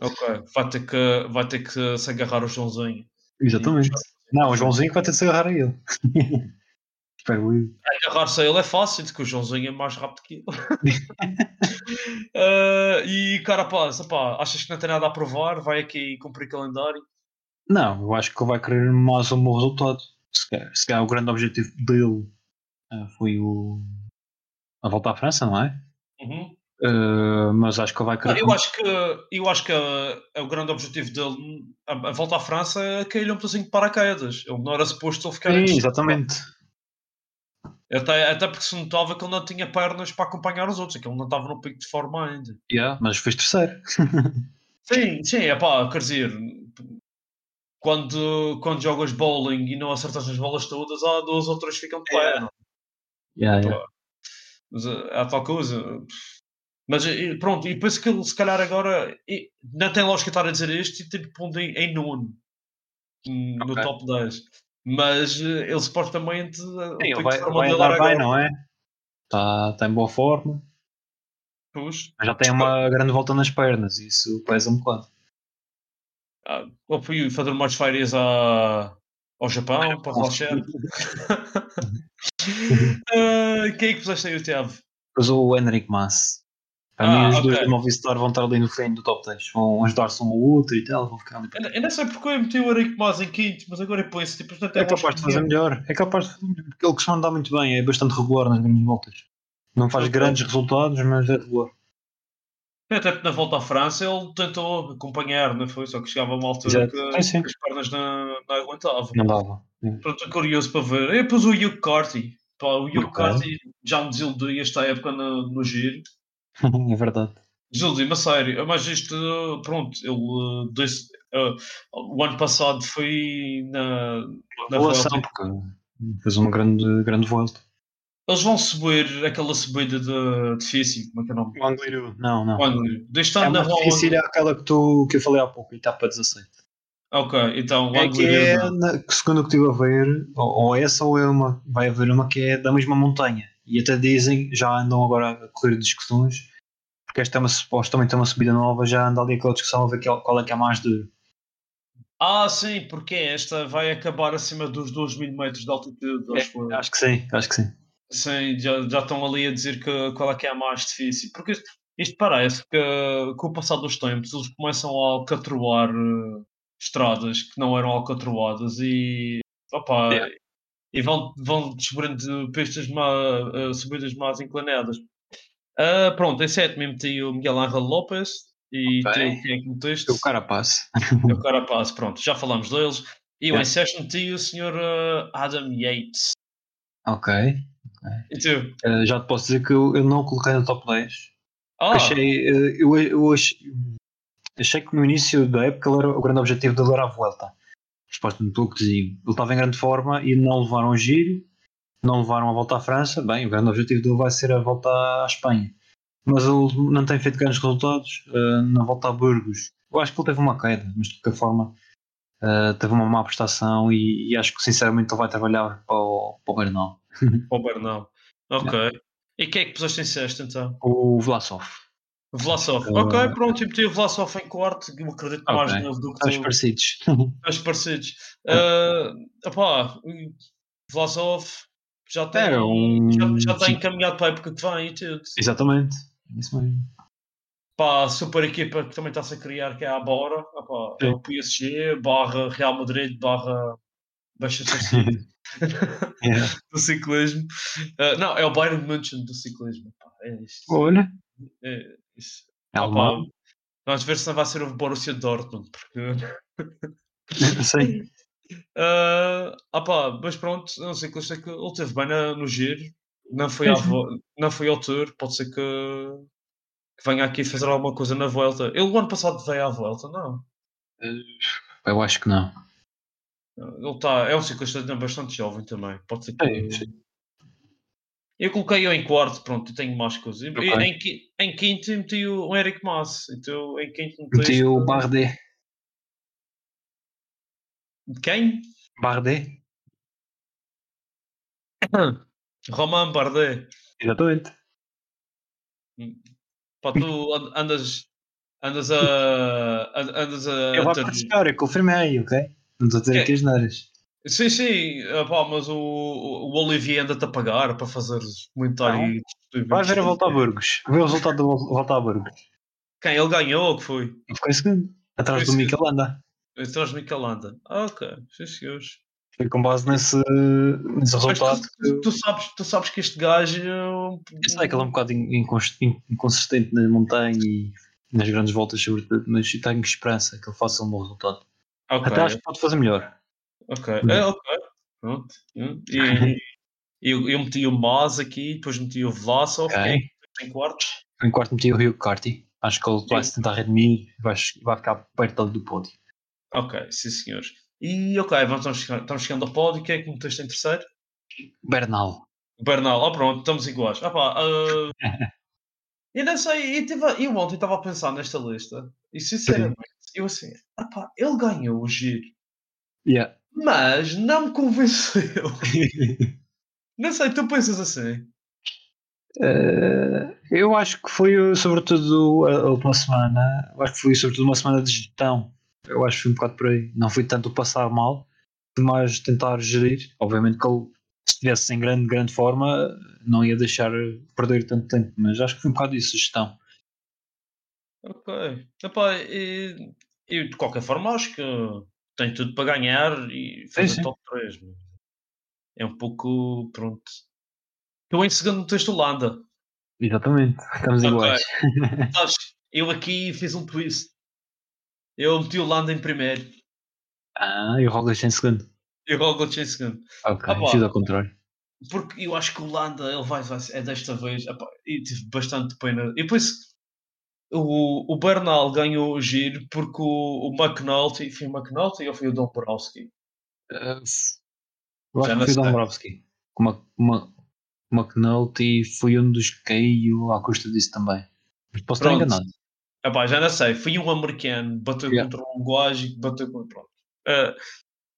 Ok, vai ter que, vai ter que se agarrar ao Joãozinho.
Exatamente. Não, o Joãozinho que vai ter de se agarrar a ele. Espero eu.
Agarrar-se a ele é fácil, porque o Joãozinho é mais rápido que ele. Ah, e Carapaz, opá, achas que não tem nada a provar? Vai aqui cumprir calendário?
Não, eu acho que ele vai querer mais um bom resultado. Se calhar, se calhar o grande objetivo dele ah, foi o a volta à França, não é?
Uhum.
Ah, mas acho que ele vai
Ah,
querer.
eu acho que, eu acho que ah, é o grande objetivo dele, a, a volta à França, é cair um pedacinho de paraquedas. Ele não era suposto ele ficar
Sim,
antes.
exatamente.
Até, até porque se notava que ele não tinha pernas para acompanhar os outros, é que ele não estava no pico de forma ainda.
Yeah, mas fez terceiro.
Sim, sim, é pá, quer dizer, quando, quando jogas bowling e não acertas as bolas todas, há duas ou três que ficam de pé,
Yeah.
não?
Yeah.
Mas eh, há tal coisa. Mas eh, pronto, e penso que ele se calhar agora não tem lógica estar a dizer isto e tipo pondo em, em nono no
Ok.
top 10. Mas eh, ele supostamente
Sim, ele
de
vai, vai andar bem, não é? Está tá em boa forma.
Pois.
Já tem uma grande volta nas pernas, isso pesa um bocado.
Ah, eu fui fazer umas férias a, ao Japão para relaxar. Ah, quem é que puseste aí o Tiago?
Depois o Henrique Mas. Para
Ah,
mim, os dois
ok.
do Movistar vão estar ali no fim do top 10. Vão ajudar-se um ao outro e tal. Vão ficar ali.
Eu, eu não sei porque eu meti o Henrique mais em quinto, mas agora eu ponho esse tipo. Não tem
É capaz de fazer melhor. É capaz de fazer melhor. Porque ele costuma andar muito bem. É bastante regular nas grandes voltas. Não faz grandes resultados, mas é regular.
Até porque na volta à França ele tentou acompanhar, não foi? Só que chegava a uma altura que, as pernas não, não aguentavam.
Não dava.
Pronto, estou curioso para ver. E depois o Hugh Carty. Pá, o Hugh
Ok.
Carty já me desiludiu esta época no, no giro.
é verdade.
Desiludiu-me a sério. Mas isto, pronto, ele uh, disse, uh, o ano passado foi na, na
Relação,
volta.
porque fez uma grande, grande volta.
Eles vão subir aquela subida de difícil, como é que é o nome?
O Angliru. Não, não.
Quando? Deste
É
ano na
muito
volta.
difícil é aquela que, tu, que eu falei há pouco, etapa 17.
Ok, então o
É que
Angliru
é, na, que segundo o que estive a ver, ou, ou essa ou é uma, vai haver uma que é da mesma montanha. E até dizem, já andam agora a correr discussões, porque esta é uma, supostamente é uma subida nova, já anda ali aquela discussão a ver qual, qual é que é mais de.
Ah, sim, porque esta vai acabar acima dos 2 mil metros de altitude. Acho eu.
Acho que sim, acho que sim.
Sim, já, já estão ali a dizer que, qual é que é a mais difícil. Porque isto, isto parece que com o passar dos tempos eles começam a alcatroar eh, estradas que não eram alcatroadas e, opa,
Yeah.
e vão, vão descobrindo pistas, ma- eh, subidas mais inclinadas. Ah, pronto, em sétimo meti o Miguel Ángel Lopes e
Ok.
tu, quem é que meteste?
O cara passa.
É o Carapaz, pronto, já falamos deles. E
Yeah.
em sexto meti o Sr. eh, Adam Yates.
Ok.
E tu?
Eh, já te posso dizer que eu, eu não coloquei no top 10.
Ah,
Achei, eh, eu, eu achei, achei que no início da época era, o grande objetivo dele era a volta. Supostamente pelo que diziam. Ele estava em grande forma e não levaram o giro, não levaram a volta à França. Bem, o grande objetivo dele vai ser a volta à Espanha. Mas ele não tem feito grandes resultados eh, na volta a Burgos. Eu acho que ele teve uma queda, mas de qualquer forma teve uma má prestação e, e acho que sinceramente ele vai trabalhar para o, para o Bernal.
para o Bernal. Ok. E quem é que puseste em sexto então?
O Vlasov.
Vlasov.
Uh,
ok, pronto, eu meti o Vlasov em quarto, eu acredito mais nele do que tu.
parecidos.
Estamos parecidos. Uh, epá, o Vlasov já tem,
Era um-
já, já está encaminhado para a época que vem e tudo.
Exatamente. Isso mesmo.
Pá, a super equipa que também está-se a criar, que é a Bora, epá, é o PSG, barra Real Madrid, barra Manchester City
Yeah.
do ciclismo. Uh, não, é o Bayern München do ciclismo. É isto.
Olha,
É, isso.
é alemão.
Vamos ver se não vai ser o Borussia Dortmund, porque.
Sim.
Ah, ah pá, mas pronto, não sei que eu sei que ele teve bem na- no giro, não foi, à não foi ao tour, pode ser que, que venha aqui fazer alguma coisa na volta. Ele o ano passado veio à volta, não.
Eu acho que não.
Ele tá, é um ciclista bastante jovem também, pode ser que.
Sim.
Eu coloquei-o em quarto, pronto, eu tenho mais coisas. E-
Ok.
Em, em quinto meti o o Eric Mas, então em quinto
Meti
meteste-
o Bardet.
Quem?
Bardet?
Romain Bardet.
Exatamente.
Pá, tu and- andas, andas a. and- Andas a.
Eu vou participar, eu confirmei, ok? Não estou a dizer
É.
aqui as neiras.
Sim, sim, ah, pá, mas o, o Olivier anda-te a pagar para fazer comentário.
Vai ver a volta a Burgos. Vê o resultado da vol- volta a Burgos.
Quem? Ele ganhou ou que foi?
Ficou em segundo. Atrás
Foi
do
em
Mikel Landa.
Atrás de Micalanda. Ah, ok, sim senhores.
Foi com base nesse, nesse resultado.
tu, tu, tu sabes, tu sabes que este gajo.
Eu sei que ele é um bocado in- incons- in- inconsistente na montanha e nas grandes voltas, sobretudo, mas tenho esperança que ele faça um bom resultado.
Ok,
Até acho que pode fazer melhor.
ok. É, ok. Pronto. Hum, E, e eu, eu meti o Mas aqui, depois meti o Vlasov,
Ok.
quem que tem quarto.
Em quarto meti o Rio Carty. Acho que ele vai se tentar redimir e vai, vai ficar perto ali do pódio.
Ok, sim senhores. E ok, vamos, estamos, chegando, ao pódio. Quem é que meteste em terceiro?
Bernal.
Bernal. Ah, pronto, estamos iguais. Ah, pá, ah, eu não sei, eu, tive, eu ontem estava a pensar nesta lista e sinceramente, eu assim, ah, pá, ele ganhou o giro,
Yeah.
mas não me convenceu. não sei, tu pensas assim?
Eh, eu acho que foi uh, sobretudo a, última semana. Acho que foi sobretudo uma semana de gestão. Eu acho que foi um bocado por aí. Não foi tanto o passar mal, mas tentar gerir. Obviamente que ele, se estivesse em grande, grande forma, não ia deixar perder tanto tempo. Mas acho que foi um bocado isso, gestão.
Ok. Epá, e, eu de qualquer forma acho que tem tudo para ganhar e fazer
sim.
top 3. mas É um pouco, pronto. Eu em segundo texto Holanda.
Exatamente. Estamos iguais.
Sabes, eu aqui fiz um twist. Eu meti o Landa em primeiro
Ah, e o Roglic em segundo.
e o Roglic em segundo.
Ok,
Ah,
fiz ao contrário.
Porque eu acho que o Landa, ele vai, vai é desta vez. epá, e tive bastante pena. E depois o, o Bernal ganhou o giro porque o, o McNulty, foi o McNulty ou foi o Dombrowski?
Uh,
Já não
foi
sei.
Dombrowski. Uma, uma, McNulty foi um dos que caiu à custa disso também. Mas posso estar
Pronto.
enganado.
Epá, já não sei, foi um americano, bateu
Yeah.
contra um guaji, bateu contra. Pronto. Eh,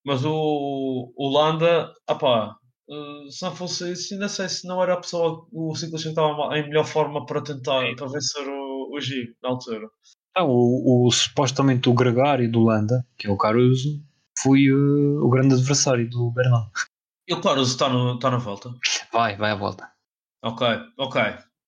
mas o, o Landa, epá, eh, se não fosse isso, ainda sei se não era a pessoa, o ciclista que estava em melhor forma para tentar, para vencer o, giro na altura.
Ah, o, o- supostamente o gregário do Landa, que é o Caruso, foi uh, o grande adversário do Bernal.
E o Caruso está, está na volta.
Vai, vai à volta.
Ok, ok.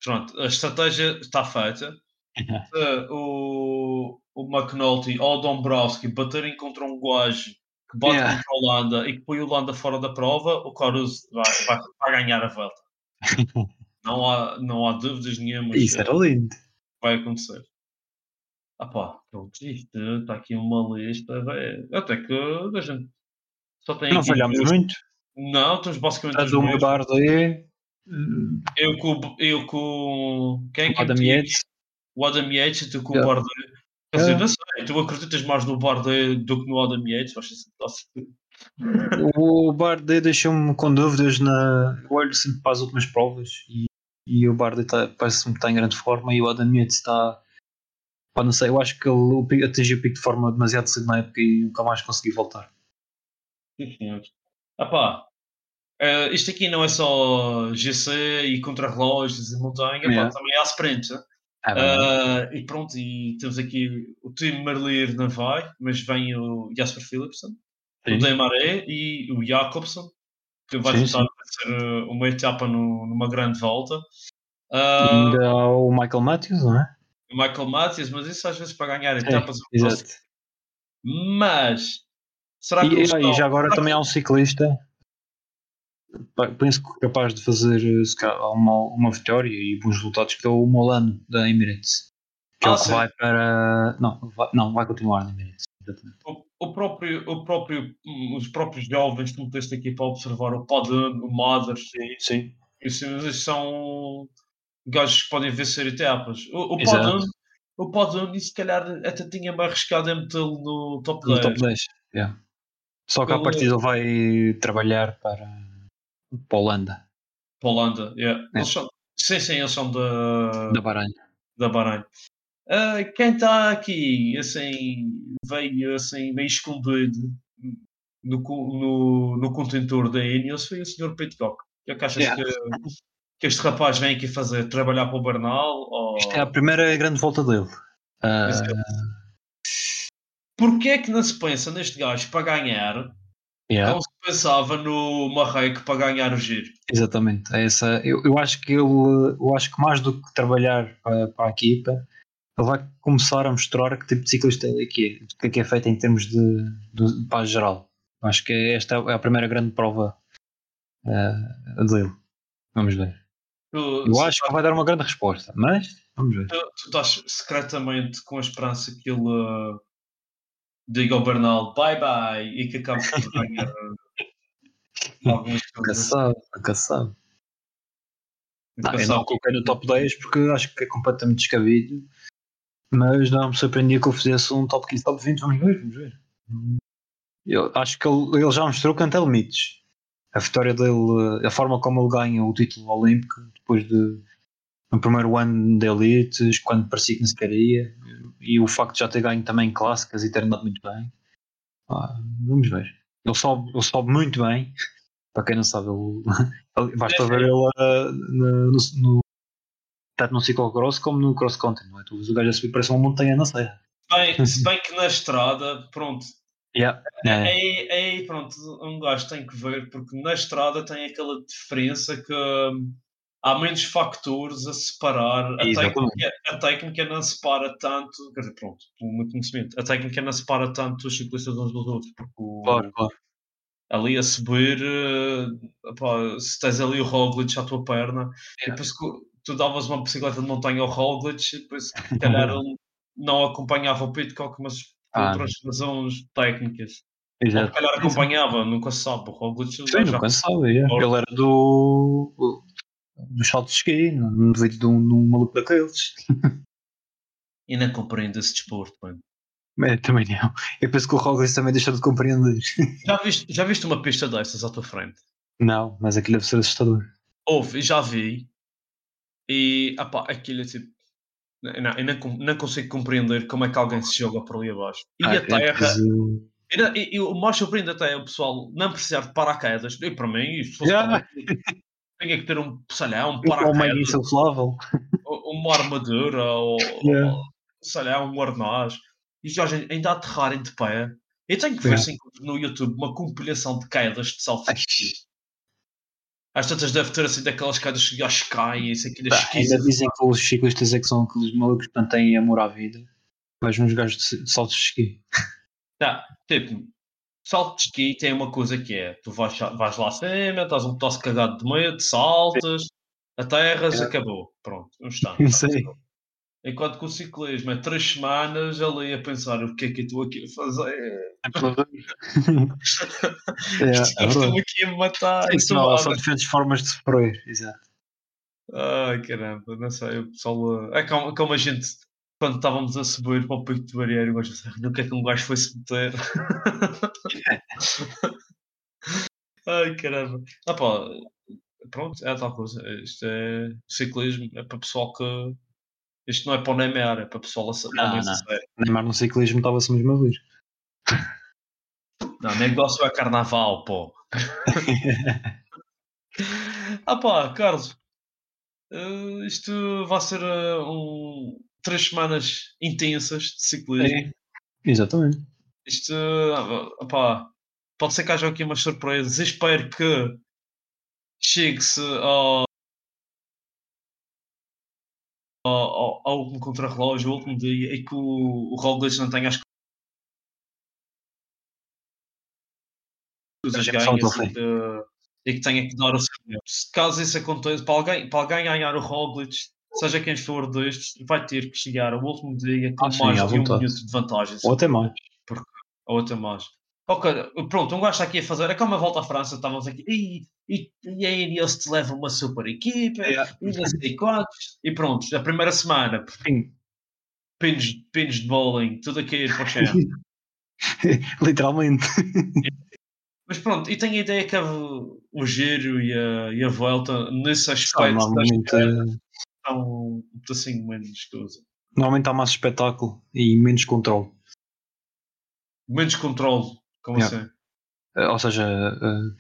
Pronto, a estratégia está feita. Se o, o McNulty ou o Dombrowski baterem contra um Guaji que bate
Yeah.
contra o Landa e que põe o Landa fora da prova, o Caruso vai, vai, vai ganhar a volta. não, há, não há dúvidas nenhumas
Isso era lindo.
Vai acontecer. Ah pá, pronto, isto está aqui uma lista. véi, Até que a gente só tem
Não
aqui
falhámos
duas-
muito.
Não, estamos basicamente
A
os
do
mesmos.
Bardet,
Eu com, eu com quem é que
o Adam
meti aqui?
Yates.
O Adam Yates e tu com
Yeah.
o Bardet. Quer dizer, não sei, tu acreditas mais no Bardet do que no Adam Yates?
O Bardet deixou-me com dúvidas na. Eu olho sempre para as últimas provas e, e o Bardet tá, parece-me que está em grande forma e o Adam Yates está. Pá, não sei, eu acho que ele o atingiu o pico de forma demasiado cedo na época e nunca mais conseguiu voltar.
sim, senhores. Ah pá, eh, isto aqui não é só GC e contrarrelógios e montanha, pá,
Yeah.
também há sprint.
É verdade.
Ah, e pronto, e temos aqui o Tim Merlier não vai, mas vem o Jasper Philipsen, o
Sim.
Demaré e o Jacobsen, que vai tentar vencer eh, uma etapa no- numa grande volta.
E ainda há o Michael Matthews, não é?
o Michael Matthews, mas isso às vezes para ganhar etapas é
exato.
Mas será que
E, e já agora
será
também há um ciclista. Penso que capaz de fazer eh, uma, uma vitória e bons resultados, que é o Molano da Emirates. Que é
Ah,
o que
sim.
vai para. Não, vai, não, vai continuar na Emirates. exatamente.
o, o próprio, o próprio, hum, os próprios jovens que meteste aqui para observar, o Padan, o Maders,
Sim, sim.
isso, esses são gajos que podem vencer etapas. O, o. Padan, o Padan, e se calhar até tinha-me arriscado em metê-lo no top
No
10.
top 10. yeah. Só que a
Ele-
partida ele vai trabalhar para, para a Holanda,
Para a Holanda, yeah.
É.
São, sim, sim, eles são da,
da Bahrein.
da Bahrein. Ah, quem está aqui, assim, veio assim, meio escondido no, no, no contentor da Ineos foi o Sr. Pitcock. O que é que achas
Yeah.
que, que este rapaz vem aqui fazer? Trabalhar para o Bernal? Ou...
Isto é a primeira grande volta dele.
Exato. Porquê é que não se pensa neste gajo para ganhar
yeah,
como se pensava no Marreco para ganhar o giro?
Exatamente. É essa, eu, eu acho que ele, eu acho que mais do que trabalhar para, para a equipa, ele vai começar a mostrar que tipo de ciclista é que é, o que é que é feito em termos de, de para a geral. Acho que esta é a primeira grande prova ah, dele. Vamos ver.
Tu,
Eu acho que ele vai dar uma grande resposta, mas vamos ver.
tu, tu estás secretamente com a esperança que ele uh, diga ao Bernal bye bye e que acabe por ganhar uh, algumas coisas.
sabe, nunca sabe. Não, eu não coloquei no top 10 porque acho que é completamente descabido. Mas não me surpreendia que eu fizesse um top 15, top 20. Vamos ver, vamos ver. Eu acho que ele, ele já mostrou que ante limites. A vitória dele, a forma como ele ganha o título olímpico depois de no primeiro ano de elites, quando parecia que não se queria, e o facto de já ter ganho também clássicas e ter andado muito bem. Ah, vamos ver. Ele sobe, ele sobe muito bem. Para quem não sabe, ele, ele- basta
É,
ver ele no, no, no- tanto no ciclocross como no cross country, não é? Tu vês o gajo a subir parece uma montanha na serra.
Bem, se bem que na estrada, pronto,
Yeah. É.
aí, aí pronto, um gajo tem que ver, porque na estrada tem aquela diferença que hum, há menos factores a separar. A técnica, a técnica não separa tanto, quer dizer, pronto, pelo meu conhecimento, a técnica não separa tanto os ciclistas uns dos outros, porque o-
Claro, claro.
ali a subir, epá, se tens ali o Roglic à tua perna, e
Yeah.
depois co- tu davas uma bicicleta de montanha ao Roglic e depois, se calhar, ele não acompanhava o Pitcock, mas por
Ah.
outras razões técnicas. Ou
Exato.
se calhar acompanhava, nunca se sabe. O Roglic
Sim,
já-
nunca se sabe.
Ora.
Ele era do. do salto de esqui, de um, de um maluco daqueles.
E não compreendo esse desporto, mano.
É, também não. Eu penso que o Roglic também deixou de compreender.
Já viste, já viste uma pista dessas à tua frente?
Não, mas aquilo deve ser assustador.
Houve, já vi. E, apá, aquilo é tipo... Não, eu não, não consigo compreender como é que alguém se joga por ali abaixo. E
Ah,
a
é
terra... E, o mais surpreende até é o pessoal não precisar de paraquedas. E para mim, isso fosse
Yeah.
tinha que ter um, sei lá, um paraquedas, uma armadura, ou,
Yeah.
ou, sei lá, um arnaz. E já ainda aterrarem de pé. Eu tenho que ver
Yeah.
se encontro no YouTube uma compilação de quedas de salto. Às tantas deve ter assim daquelas quedas que já caem, isso aqui das
ainda dizem que os ciclistas é que são aqueles malucos que não têm amor à vida. Mas uns gajos de saltos de esqui.
Tá, tipo, salto de esqui tem uma coisa que é: tu vais, vais lá acima, estás um tosse cagado de medo, saltas, aterras,
É.
acabou. Pronto, um instante.
Sim.
Enquanto que o ciclismo é três semanas ali a pensar o que é que eu estou aqui a fazer.
É, é
Estou
verdade.
aqui a me matar.
Sim,
estou
não, são diferentes formas de sofrer. Exato.
Ai caramba, não sei, o pessoal. uh, É como, como a gente, quando estávamos a subir para o pico do barreiro, eu gosto de no que é que um gajo foi se meter. Ai caramba. Ah pá, pronto, é tal coisa. Isto é ciclismo, é para pessoal que. Isto não é para o Neymar, é para pessoal a
Não,
a
não. Neymar no ciclismo estava-se mesmo a ver.
Não, negócio é carnaval, pô. ah pá, Carlos, eh, isto vai ser eh, um, três semanas intensas de ciclismo.
É. Exatamente.
Isto, ah, pá, pode ser que haja aqui umas surpresas. Espero que chegue-se ao, ao, último contrarrelógio, ao último dia, e que o, o Roglic não tenha as coisas ganhas e que, e que tenha que dar o seu. Se caso isso aconteça, para alguém, para alguém ganhar o Roglic, seja quem for destes, vai ter que chegar ao último dia com
Ah, sim,
mais
à
de um minuto de vantagem.
Ou até mais.
Ou até mais. Ok, pronto, um gajo aqui a fazer. É como a volta à França, estávamos aqui. E, e, e a Ineos te leva uma super equipa,
Yeah.
e não sei quantos. E pronto, a primeira semana,
Sim.
pinos, pinos de bowling, tudo aqui para o chão.
Literalmente.
Mas pronto, e tenho a ideia que o, giro e a, e a volta, nesse
São
aspecto,
normalmente,
estão um pedacinho menos coisa.
normalmente há mais espetáculo e menos controle.
Menos controle, como
Yeah.
assim?
Eh, Ou seja, eh,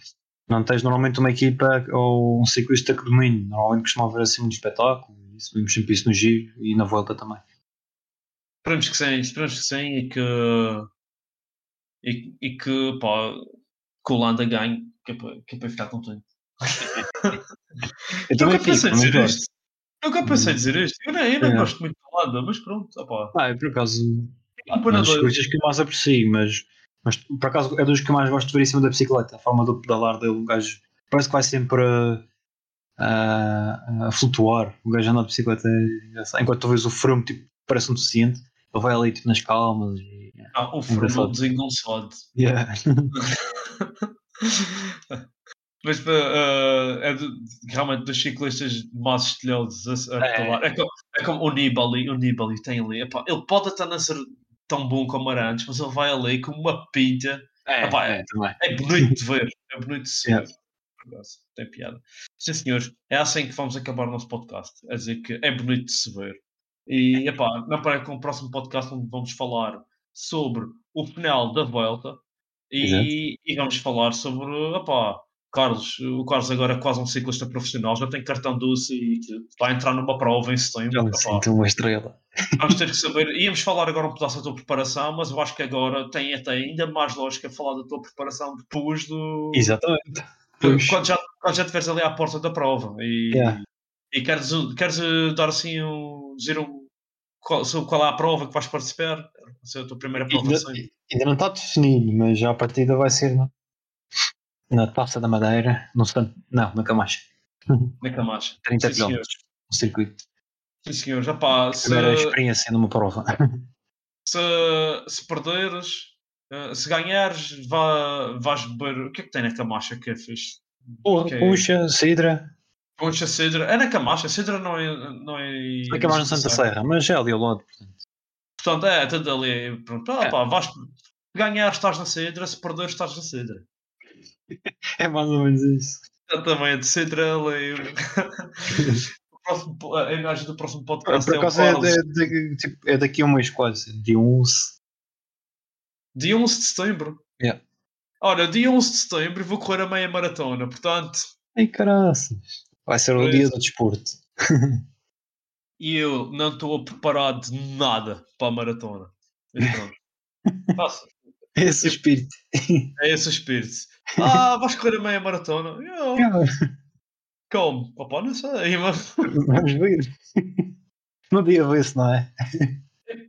não tens normalmente uma equipa ou um ciclista que domine. Normalmente costuma haver assim muito espetáculo. Isso, vimos sempre isso no giro e na volta também.
Esperamos que sim, esperamos que sim e que e, e que pá, que o Landa ganhe, que é para, que é para ficar contente.
Eu também
Nunca pensei dizer isto. Nunca pensei
Hum.
dizer isto. Eu não, eu não
É.
gosto muito do Landa, mas pronto, opá.
Ah, eu por acaso
Um
é dos
panador.
ciclistas que eu mais aprecio, mas, mas por acaso é dos que eu mais gosto de ver em cima da bicicleta. A forma do pedalar dele, o gajo parece que vai sempre a, a- a flutuar. O gajo anda de bicicleta é enquanto vês o frame tipo, parece um deficiente, ele vai ali tipo, nas calmas. E,
Ah, o
Engraçado.
Fernando desengonçado.
yeah.
Mas ah, é de, realmente dos ciclistas mais estilhados a, a
É.
pedalar. É, como, é como o Nibali, o Nibali tem ali, epá, ele pode não ser tão bom como era antes, mas ele vai ali com uma pinta.
É,
Epá,
é, também.
É bonito de ver, é bonito de se
Yeah.
Tem piada. Sim, senhores, é assim que vamos acabar o nosso podcast. É dizer que é bonito de se ver. E, epá, não para com o próximo podcast onde vamos falar sobre o final da volta e, e vamos falar sobre, epá, Carlos, o Carlos agora é quase um ciclista profissional, já tem cartão doce e vai entrar numa prova em setembro.
Já me sinto uma estrela.
Vamos ter que saber. Íamos falar agora um pedaço da tua preparação, mas eu acho que agora tem até ainda mais lógica falar da tua preparação depois do.
Exatamente. Pois.
Quando já, quando já estiveres ali à porta da prova. E,
Yeah.
e queres, queres eh, dar assim um. dizer um. Qual, qual é a prova que vais participar? Vai ser a tua primeira prova
Ainda, ainda não está definido, mas já a partida vai ser na, na Taça da Madeira, no stand, não, na Camacha.
Na Camacha.
30
Sim,
km. no circuito.
Sim, senhor. Já pá, se,
Primeira experiência numa prova.
se, se perderes, eh, se ganhares, vá, vais beber. O que é que tem na camacha que é fixe? Ok.
Puxa, Sidra.
Concha Cedra. É na camacha. Cedra não é. Não é,
é mais no Santa Serra, mas é ali ao lado. portanto.
Portanto, é, tudo ali. Pronto. Ah,
É.
pá, vais, se ganhares, estás na Cedra. Se perderes, estás na Cedra.
É mais ou menos isso.
Exatamente. Ali. O próximo a imagem do próximo podcast
Por
é o
acaso é,
Carlos.
de- de- tipo, é daqui a um mês quase, dia 11.
Dia 11 de setembro.
Yeah.
Olha, dia 11 de setembro vou correr a meia maratona. Portanto,
Ai caraças. Vai ser o dia do desporto.
e eu não estou preparado de nada para a maratona. Pronto. Nossa,
Esse espírito.
é esse o espírito. Ah, vais correr a meia maratona? Eu, como? Opa, não sei, mas...
Vamos ver. No dia vê-se, não é?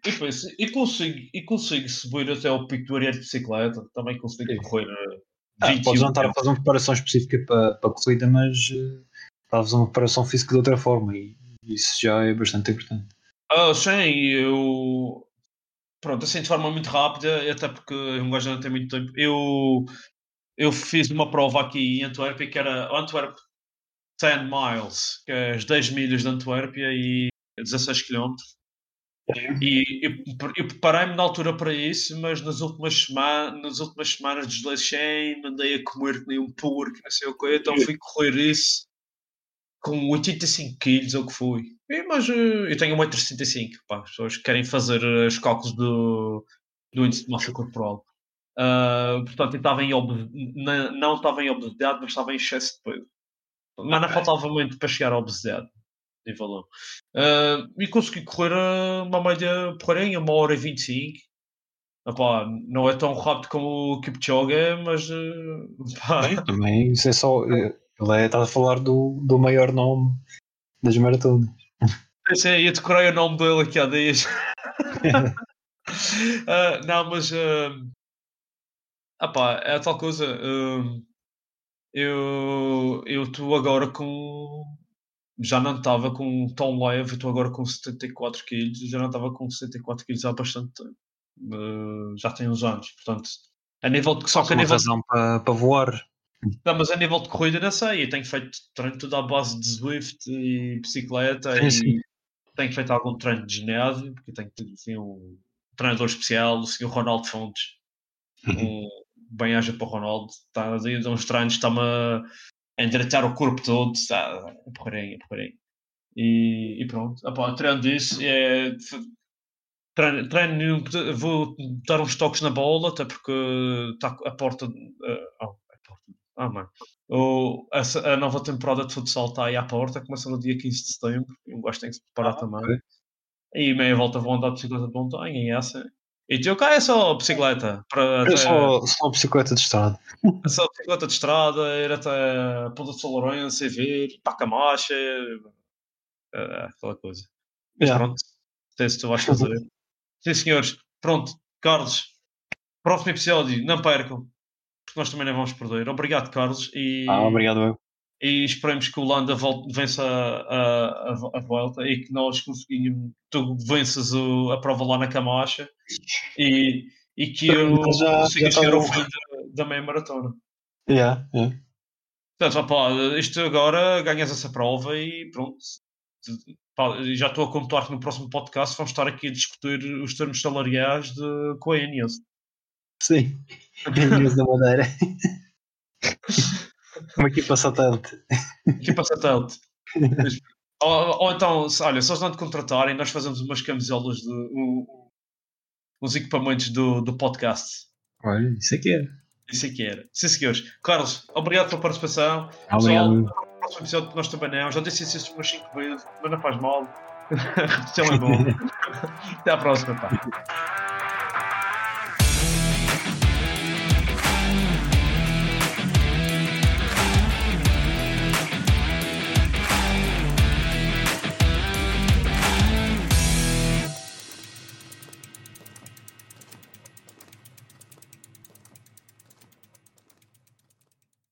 E, penso, e, consigo, e consigo subir até ao pico do Ariete de bicicleta. Também consigo
Sim.
correr uh,
Ah,
21
podes não estar a fazer uma preparação específica para, para a corrida, mas eh, estás a fazer uma preparação física de outra forma e isso já é bastante importante.
Ah, sim, eu... Pronto, assim de forma muito rápida, até porque um gajo não tem muito tempo. Eu, eu fiz uma prova aqui em Antuérpia que era Antwerp 10 miles, que é as 10 milhas de Antuérpia e 16 km. E eu, eu preparei-me na altura para isso, mas nas últimas, semanas, nas últimas semanas desleixei, mandei a comer que nem um porco, não sei o quê, então fui correr isso com 85 quilos, ou o que foi. E, mas eh, eu tenho 1,65m, pá, as pessoas querem fazer eh, os cálculos do, do índice de massa corporal. Ah, portanto, eu estava em na- não estava em obesidade, mas estava em excesso de peso. Mas não faltava muito para chegar à obesidade. Em valor. Ah, e consegui correr ah, uma média porém, uma hora e 25. Epá, não é tão rápido como o Kipchoge, mas ah, pá,
Também, isso é só. eh, Ele é, está a falar do, do maior nome das maratonas.
Pensei, ia decorei o nome dele aqui há dias. Ah, não, mas. Ah pá, é a tal coisa. ah, eu estou agora com. Já não estava com tão leve, estou agora com 74 kg. Já não estava com 74 kg há bastante tempo. Ah, já tem uns anos, portanto. A nível de, só que a
uma
nível
razão para, para voar.
não, mas a nível de corrida não sei, eu tenho feito treino tudo à base de Zwift e bicicleta
Sim,
e
sim.
tenho feito algum treino de ginásio, porque eu tenho tido assim, um treinador especial, o senhor Ronaldo Fontes. Um, bem haja para o Ronaldo, está a dar uns treinos, está-me a endireitar o corpo todo, está a porreirinha, a porreirinha. E, e pronto, Epá, treino disso, é, treino, treino, vou dar uns toques na bola, até porque está a porta. eh, oh, a porta. Ah, mano. O, essa- a nova temporada de futsal está aí à porta, começa no dia 15 de setembro. e Um gajo tem que se preparar
Ah,
também.
ok.
E meia volta vou andar de bicicleta de montanha e essa. E teu cá é só bicicleta. Para
É só, só bicicleta de estrada.
é só bicicleta de estrada, ir até Ponta de São Lourenço e vir, para a Camacha, eh, aquela coisa. Mas
Yeah.
pronto, sei se tu vais fazer. Sim, senhores. Pronto, Carlos. Próximo episódio, não percam. Porque nós também não vamos perder. Obrigado, Carlos. E,
Ah, obrigado, eu.
E esperemos que o Landa volte, vença a, a, a volta e que nós conseguimos. Tu venças o- a prova lá na Camacha e, e que eu
já-
consiga
já
chegar ao
tá
fim da, da meia maratona.
Yeah, yeah.
Portanto, opá, isto agora ganhas essa prova e pronto. Já estou a contar que no próximo podcast vamos estar aqui a discutir os termos salariais de, com a Ineos.
Sim. Ilhas da Madeira. Uma equipa satélite.
Equipa satélite. Mas- ou, ou então, olha, se eles não te contratarem, nós fazemos umas camisolas de. um- uns equipamentos do, do podcast.
Olha, isso aqui é.
Isso é que era. Sim, senhores. Carlos, obrigado pela participação.
Obrigado.
no próximo episódio nós também não. Já disse isso umas 5 vezes, mas não faz mal. Repetição é bom. Até à próxima, pá.